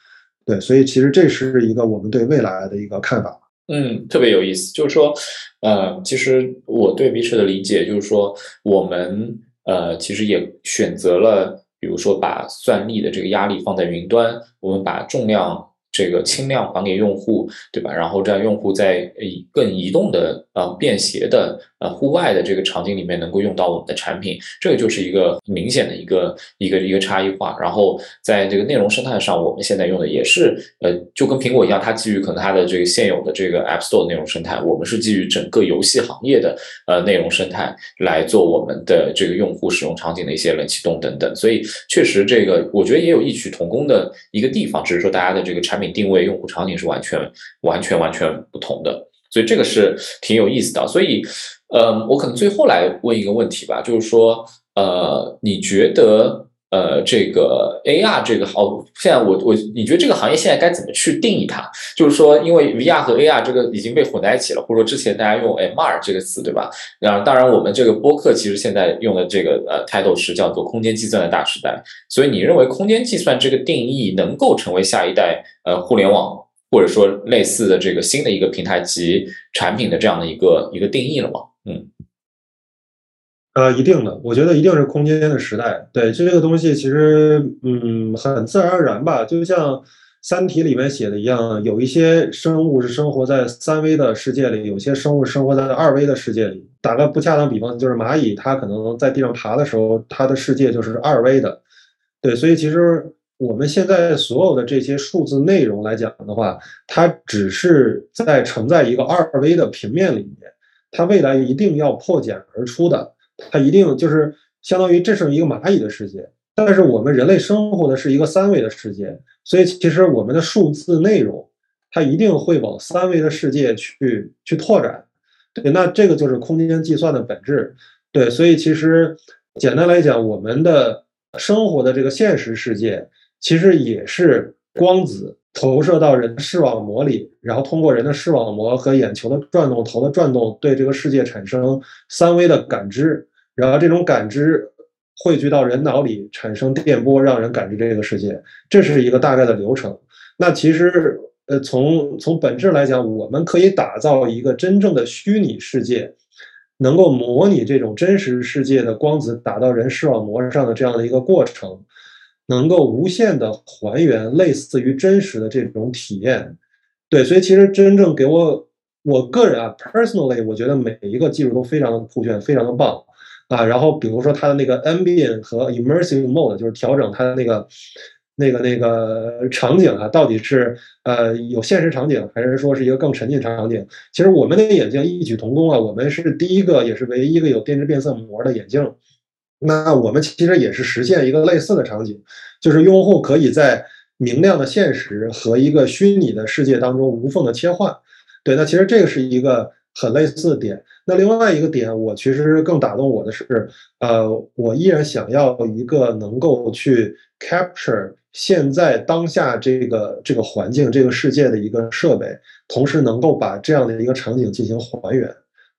对，所以其实这是一个我们对未来的一个看法。嗯，特别有意思，就是说，呃，其实我对 V 社的理解就是说，我们呃其实也选择了，比如说把算力的这个压力放在云端，我们把重量。这个轻量还给用户，对吧？然后这样用户在更移动的、呃便携的、呃户外的这个场景里面能够用到我们的产品，这个就是一个明显的一个一个一个差异化。然后在这个内容生态上，我们现在用的也是呃，就跟苹果一样，它基于可能它的这个现有的这个 App Store 内容生态，我们是基于整个游戏行业的呃内容生态来做我们的这个用户使用场景的一些冷启动等等。所以确实这个我觉得也有异曲同工的一个地方，只是说大家的这个产品。定位用户场景是完全、完全、完全不同的，所以这个是挺有意思的。所以，呃，我可能最后来问一个问题吧，就是说，呃，你觉得？呃，这个 AR 这个好，现在我我你觉得这个行业现在该怎么去定义它？就是说，因为 VR 和 AR 这个已经被混在一起了，或者说之前大家用 MR 这个词，对吧？然后当然我们这个播客其实现在用的这个呃 title 是叫做空间计算的大时代。所以你认为空间计算这个定义能够成为下一代呃互联网或者说类似的这个新的一个平台及产品的这样的一个一个定义了吗？嗯。呃，一定的，我觉得一定是空间的时代。对，就这个东西其实，嗯，很自然而然吧。就像《三体》里面写的一样，有一些生物是生活在三维的世界里，有些生物生活在二维的世界里。打个不恰当比方，就是蚂蚁，它可能在地上爬的时候，它的世界就是二维的。对，所以其实我们现在所有的这些数字内容来讲的话，它只是在承载一个二维的平面里面，它未来一定要破茧而出的。它一定就是相当于这是一个蚂蚁的世界，但是我们人类生活的是一个三维的世界，所以其实我们的数字内容，它一定会往三维的世界去去拓展。对，那这个就是空间计算的本质。对，所以其实简单来讲，我们的生活的这个现实世界，其实也是光子投射到人视网膜里，然后通过人的视网膜和眼球的转动、头的转动，对这个世界产生三维的感知。然后这种感知汇聚到人脑里，产生电波，让人感知这个世界，这是一个大概的流程。那其实，呃，从从本质来讲，我们可以打造一个真正的虚拟世界，能够模拟这种真实世界的光子打到人视网膜上的这样的一个过程，能够无限的还原类似于真实的这种体验。对，所以其实真正给我我个人啊，personally，我觉得每一个技术都非常的酷炫，非常的棒。啊，然后比如说它的那个 ambient 和 immersive mode，就是调整它的那个、那个、那个场景啊，到底是呃有现实场景，还是说是一个更沉浸场景？其实我们的眼镜异曲同工啊，我们是第一个也是唯一一个有电致变色膜的眼镜。那我们其实也是实现一个类似的场景，就是用户可以在明亮的现实和一个虚拟的世界当中无缝的切换。对，那其实这个是一个。很类似的点，那另外一个点，我其实更打动我的是，呃，我依然想要一个能够去 capture 现在当下这个这个环境、这个世界的一个设备，同时能够把这样的一个场景进行还原。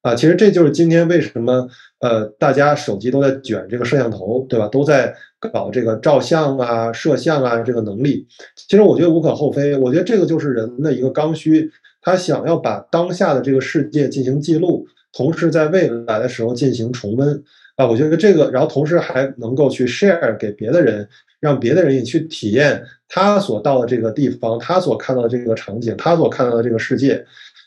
啊，其实这就是今天为什么，呃，大家手机都在卷这个摄像头，对吧？都在搞这个照相啊、摄像啊这个能力。其实我觉得无可厚非，我觉得这个就是人的一个刚需。他想要把当下的这个世界进行记录，同时在未来的时候进行重温啊，我觉得这个，然后同时还能够去 share 给别的人，让别的人也去体验他所到的这个地方，他所看到的这个场景，他所看到的这个世界。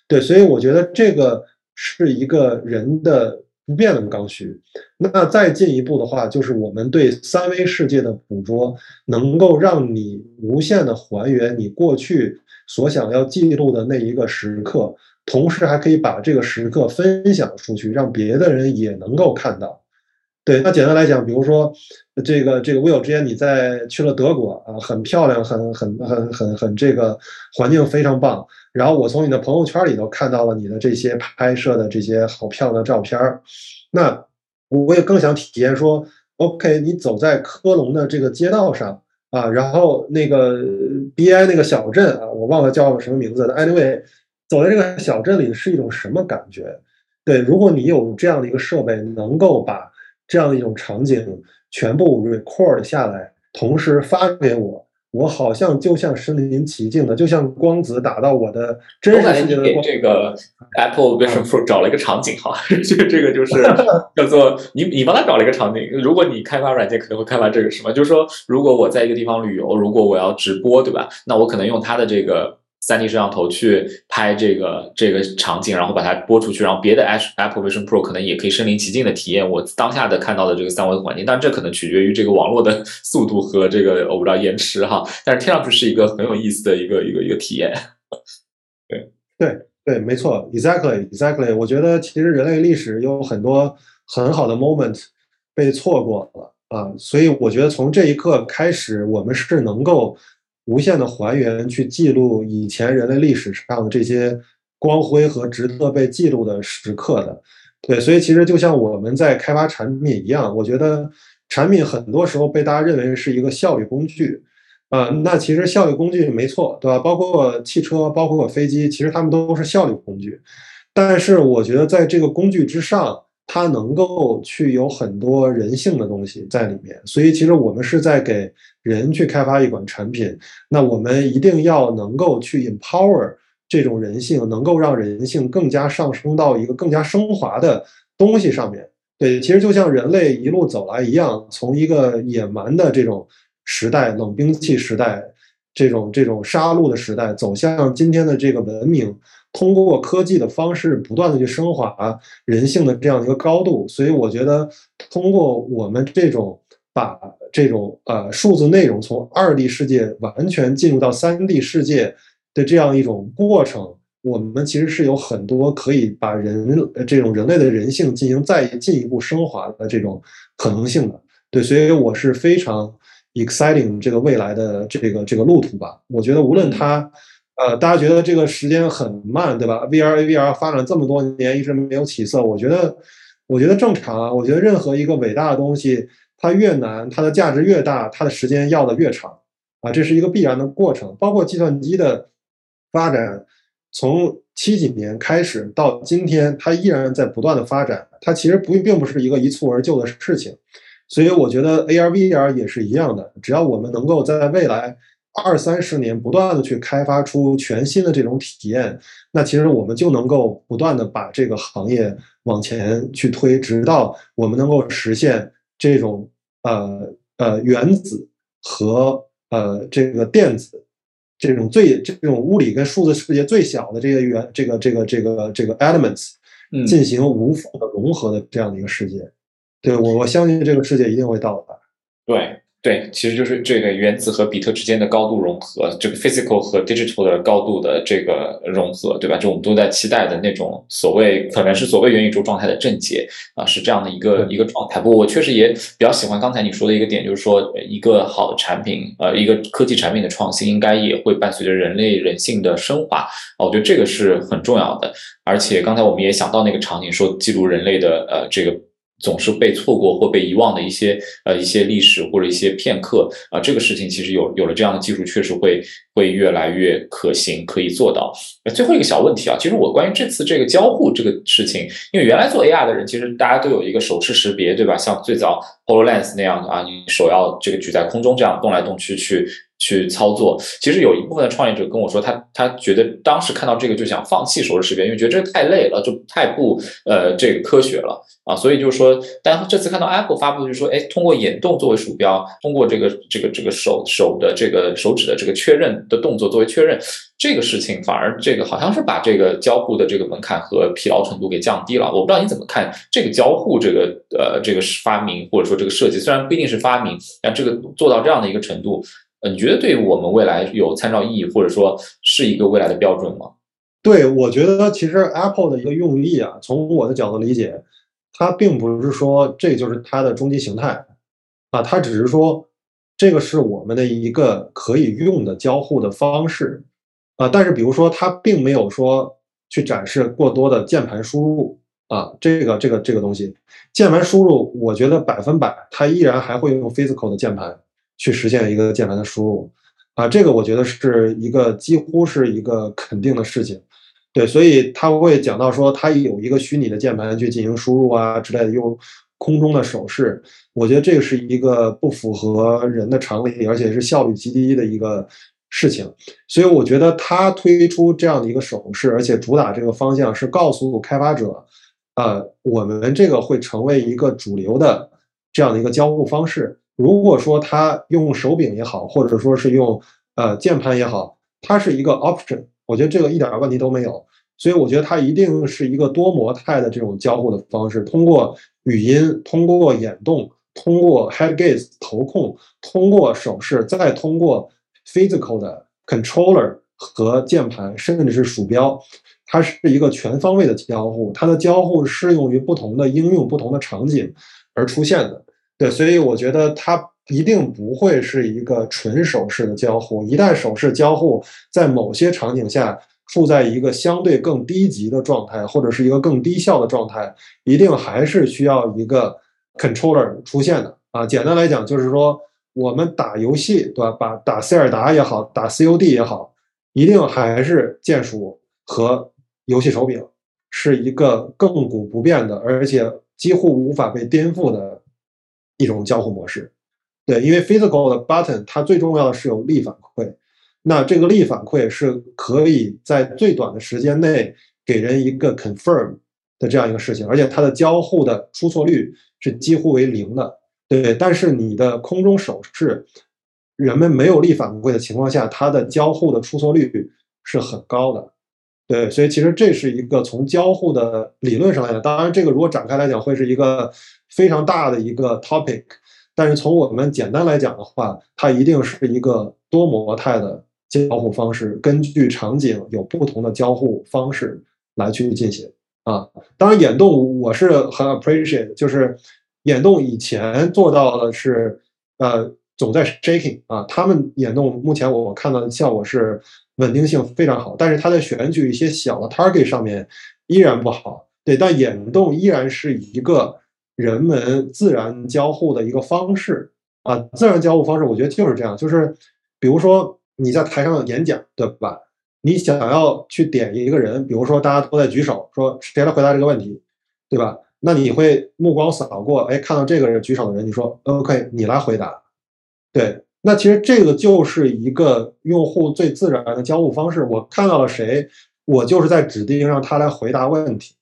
对，所以我觉得这个是一个人的不变的刚需。那再进一步的话，就是我们对三维世界的捕捉，能够让你无限的还原你过去。所想要记录的那一个时刻，同时还可以把这个时刻分享出去，让别的人也能够看到。对，那简单来讲，比如说这个这个 Will 之前你在去了德国啊，很漂亮，很很很很很这个环境非常棒。然后我从你的朋友圈里头看到了你的这些拍摄的这些好漂亮的照片儿。那我也更想体验说，OK，你走在科隆的这个街道上。啊，然后那个 B I 那个小镇啊，我忘了叫什么名字了。Anyway，走在这个小镇里是一种什么感觉？对，如果你有这样的一个设备，能够把这样的一种场景全部 record 下来，同时发给我。我好像就像身临其境的，就像光子打到我的真实世界的光。这个 Apple Vision Pro 找了一个场景哈，[LAUGHS] 这这个就是 [LAUGHS] 叫做你你帮他找了一个场景。如果你开发软件，可能会开发这个什么？就是说，如果我在一个地方旅游，如果我要直播，对吧？那我可能用它的这个。三 D 摄像头去拍这个这个场景，然后把它播出去，然后别的 Apple Vision Pro 可能也可以身临其境的体验我当下的看到的这个三维环境，但这可能取决于这个网络的 [LAUGHS] 速度和这个我不知道延迟哈，但是听上去是一个很有意思的一个一个一个体验。[LAUGHS] 对对对，没错，Exactly Exactly，我觉得其实人类历史有很多很好的 moment 被错过了啊，所以我觉得从这一刻开始，我们是能够。无限的还原去记录以前人类历史上的这些光辉和值得被记录的时刻的，对，所以其实就像我们在开发产品一样，我觉得产品很多时候被大家认为是一个效率工具，啊，那其实效率工具没错，对吧？包括汽车，包括飞机，其实它们都是效率工具，但是我觉得在这个工具之上，它能够去有很多人性的东西在里面。所以其实我们是在给人去开发一款产品，那我们一定要能够去 empower 这种人性，能够让人性更加上升到一个更加升华的东西上面。对，其实就像人类一路走来一样，从一个野蛮的这种时代、冷兵器时代、这种这种杀戮的时代，走向今天的这个文明，通过科技的方式不断的去升华人性的这样一个高度。所以我觉得，通过我们这种把这种呃数字内容从二 D 世界完全进入到三 D 世界的这样一种过程。我们其实是有很多可以把人这种人类的人性进行再进一步升华的这种可能性的，对，所以我是非常 exciting 这个未来的这个这个路途吧。我觉得无论它，呃，大家觉得这个时间很慢，对吧？VR AVR 发展这么多年一直没有起色，我觉得我觉得正常啊。我觉得任何一个伟大的东西，它越难，它的价值越大，它的时间要的越长啊，这是一个必然的过程。包括计算机的发展。从七几年开始到今天，它依然在不断的发展。它其实不并不是一个一蹴而就的事情，所以我觉得 AR、VR 也是一样的。只要我们能够在未来二三十年不断的去开发出全新的这种体验，那其实我们就能够不断的把这个行业往前去推，直到我们能够实现这种呃呃原子和呃这个电子。这种最这种物理跟数字世界最小的这些元这个这个这个这个 elements 进行无缝的融合的这样的一个世界，对我我相信这个世界一定会到来。对。对，其实就是这个原子和比特之间的高度融合，这个 physical 和 digital 的高度的这个融合，对吧？就我们都在期待的那种所谓可能是所谓元宇宙状态的正解啊，是这样的一个一个状态。不过我确实也比较喜欢刚才你说的一个点，就是说一个好的产品，呃，一个科技产品的创新，应该也会伴随着人类人性的升华啊。我觉得这个是很重要的。而且刚才我们也想到那个场景，说记录人类的呃这个。总是被错过或被遗忘的一些呃一些历史或者一些片刻啊，这个事情其实有有了这样的技术，确实会会越来越可行，可以做到。最后一个小问题啊，其实我关于这次这个交互这个事情，因为原来做 AR 的人，其实大家都有一个手势识别，对吧？像最早 Hololens 那样啊，你手要这个举在空中这样动来动去去。去操作，其实有一部分的创业者跟我说，他他觉得当时看到这个就想放弃手势识别，因为觉得这个太累了，就太不呃这个科学了啊。所以就是说，但这次看到 Apple 发布就是说，哎，通过眼动作为鼠标，通过这个这个这个手手的这个手指的这个确认的动作作为确认，这个事情反而这个好像是把这个交互的这个门槛和疲劳程度给降低了。我不知道你怎么看这个交互这个呃这个发明或者说这个设计，虽然不一定是发明，但这个做到这样的一个程度。呃，你觉得对我们未来有参照意义，或者说是一个未来的标准吗？对，我觉得其实 Apple 的一个用意啊，从我的角度理解，它并不是说这就是它的终极形态啊，它只是说这个是我们的一个可以用的交互的方式啊。但是比如说，它并没有说去展示过多的键盘输入啊，这个这个这个东西，键盘输入，我觉得百分百它依然还会用 physical 的键盘。去实现一个键盘的输入，啊，这个我觉得是一个几乎是一个肯定的事情，对，所以他会讲到说他有一个虚拟的键盘去进行输入啊之类的，用空中的手势，我觉得这个是一个不符合人的常理，而且是效率极低的一个事情，所以我觉得他推出这样的一个手势，而且主打这个方向是告诉开发者，呃，我们这个会成为一个主流的这样的一个交互方式。如果说他用手柄也好，或者说是用呃键盘也好，它是一个 option，我觉得这个一点问题都没有。所以我觉得它一定是一个多模态的这种交互的方式，通过语音，通过眼动，通过 head gaze 头控，通过手势，再通过 physical 的 controller 和键盘，甚至是鼠标，它是一个全方位的交互。它的交互适用于不同的应用、不同的场景而出现的。对，所以我觉得它一定不会是一个纯手势的交互。一旦手势交互在某些场景下处在一个相对更低级的状态，或者是一个更低效的状态，一定还是需要一个 controller 出现的啊。简单来讲，就是说我们打游戏，对吧？把打塞尔达也好，打 COD 也好，一定还是键鼠和游戏手柄是一个亘古不变的，而且。几乎无法被颠覆的一种交互模式。对，因为 physical 的 button 它最重要的是有力反馈，那这个力反馈是可以在最短的时间内给人一个 confirm 的这样一个事情，而且它的交互的出错率是几乎为零的。对，但是你的空中手势，人们没有力反馈的情况下，它的交互的出错率是很高的。对，所以其实这是一个从交互的理论上来讲，当然这个如果展开来讲，会是一个非常大的一个 topic。但是从我们简单来讲的话，它一定是一个多模态的交互方式，根据场景有不同的交互方式来去进行啊。当然，眼动我是很 appreciate，就是眼动以前做到的是呃总在 shaking 啊，他们眼动目前我看到的效果是。稳定性非常好，但是它在选取一些小的 target 上面依然不好。对，但眼动依然是一个人们自然交互的一个方式啊。自然交互方式，我觉得就是这样，就是比如说你在台上演讲，对吧？你想要去点一个人，比如说大家都在举手，说谁来回答这个问题，对吧？那你会目光扫过，哎，看到这个人举手的人，你说 OK，你来回答，对。那其实这个就是一个用户最自然的交互方式。我看到了谁，我就是在指定让他来回答问题。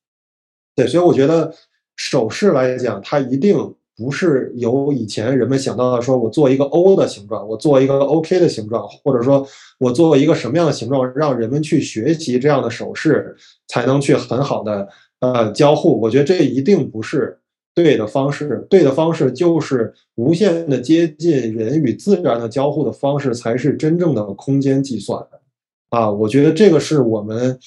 对，所以我觉得手势来讲，它一定不是由以前人们想到的，说我做一个 O 的形状，我做一个 OK 的形状，或者说我做一个什么样的形状，让人们去学习这样的手势，才能去很好的呃交互。我觉得这一定不是。对的方式，对的方式就是无限的接近人与自然的交互的方式，才是真正的空间计算啊！我觉得这个是我们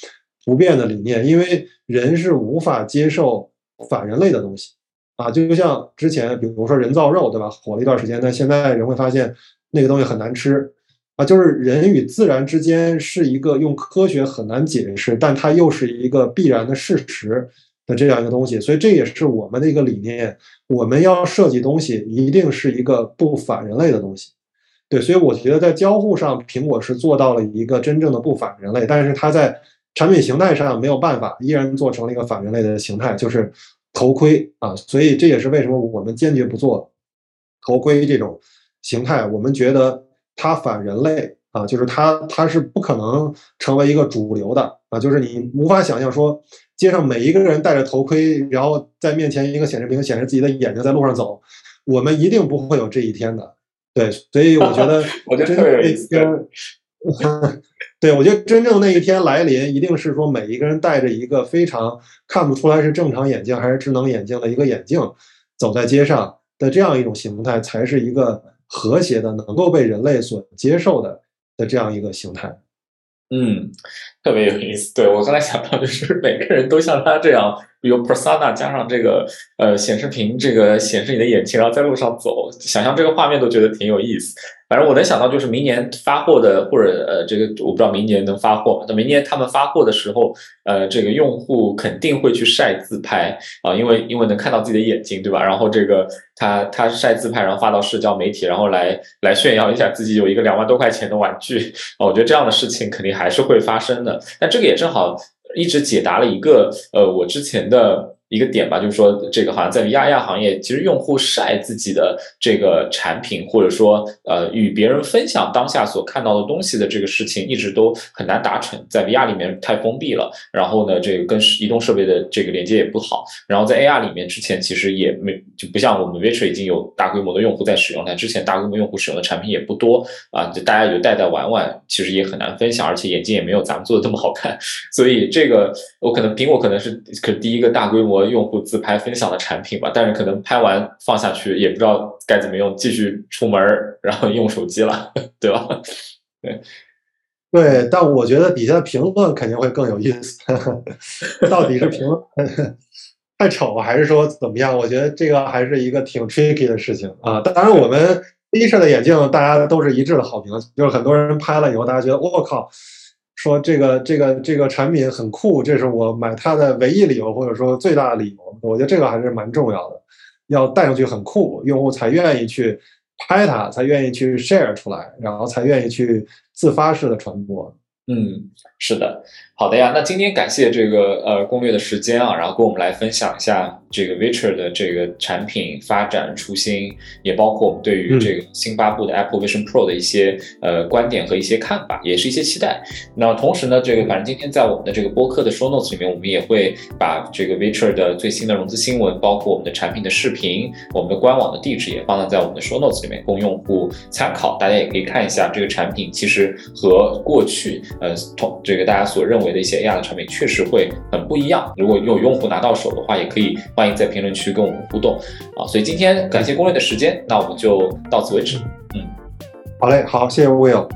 不变的理念，因为人是无法接受反人类的东西啊！就像之前，比如说人造肉，对吧？火了一段时间，但现在人会发现那个东西很难吃啊！就是人与自然之间是一个用科学很难解释，但它又是一个必然的事实。的这样一个东西，所以这也是我们的一个理念。我们要设计东西，一定是一个不反人类的东西。对，所以我觉得在交互上，苹果是做到了一个真正的不反人类，但是它在产品形态上没有办法，依然做成了一个反人类的形态，就是头盔啊。所以这也是为什么我们坚决不做头盔这种形态。我们觉得它反人类啊，就是它它是不可能成为一个主流的啊，就是你无法想象说。街上每一个人戴着头盔，然后在面前一个显示屏显示自己的眼睛，在路上走，我们一定不会有这一天的。对，所以我觉得，[LAUGHS] 我觉得那一天，对 [LAUGHS] 我觉得真正那一天来临，一定是说每一个人戴着一个非常看不出来是正常眼镜还是智能眼镜的一个眼镜，走在街上的这样一种形态，才是一个和谐的、能够被人类所接受的的这样一个形态。嗯，特别有意思。对我刚才想到，就是每个人都像他这样，比如 persona 加上这个呃显示屏，这个显示你的眼睛，然后在路上走，想象这个画面都觉得挺有意思。反正我能想到，就是明年发货的，或者呃，这个我不知道明年能发货吗？那明年他们发货的时候，呃，这个用户肯定会去晒自拍啊，因为因为能看到自己的眼睛，对吧？然后这个他他晒自拍，然后发到社交媒体，然后来来炫耀一下自己有一个两万多块钱的玩具 [LAUGHS] 啊，我觉得这样的事情肯定还是会发生的。但这个也正好一直解答了一个呃，我之前的。一个点吧，就是说这个好像在 VR 行业，其实用户晒自己的这个产品，或者说呃与别人分享当下所看到的东西的这个事情，一直都很难达成，在 VR 里面太封闭了。然后呢，这个跟移动设备的这个连接也不好。然后在 AR 里面，之前其实也没就不像我们 v i t r 已经有大规模的用户在使用，但之前大规模用户使用的产品也不多啊，就大家就带带玩玩，其实也很难分享，而且眼镜也没有咱们做的这么好看。[LAUGHS] 所以这个我可能苹果可能是可第一个大规模。和用户自拍分享的产品吧，但是可能拍完放下去也不知道该怎么用，继续出门然后用手机了，[LAUGHS] 对吧？[LAUGHS] 对，对，但我觉得底下的评论肯定会更有意思，[LAUGHS] 到底是评论太丑还是说怎么样？我觉得这个还是一个挺 tricky 的事情啊。当然，我们第一设的眼镜大家都是一致的好评，就是很多人拍了以后，大家觉得我靠。说这个这个这个产品很酷，这是我买它的唯一理由，或者说最大的理由。我觉得这个还是蛮重要的，要带上去很酷，用户才愿意去拍它，才愿意去 share 出来，然后才愿意去自发式的传播。嗯，是的。好的呀，那今天感谢这个呃攻略的时间啊，然后跟我们来分享一下这个 Vision 的这个产品发展初心，也包括我们对于这个新发布的 Apple Vision Pro 的一些呃观点和一些看法，也是一些期待。那同时呢，这个反正今天在我们的这个播客的 Show Notes 里面，我们也会把这个 Vision 的最新的融资新闻，包括我们的产品的视频，我们的官网的地址也放在在我们的 Show Notes 里面，供用户参考。大家也可以看一下这个产品，其实和过去呃同这个大家所认为。的一些 AR 的产品确实会很不一样。如果有用户拿到手的话，也可以欢迎在评论区跟我们互动啊。所以今天感谢攻略的时间，那我们就到此为止。嗯，好嘞，好，谢谢 Will。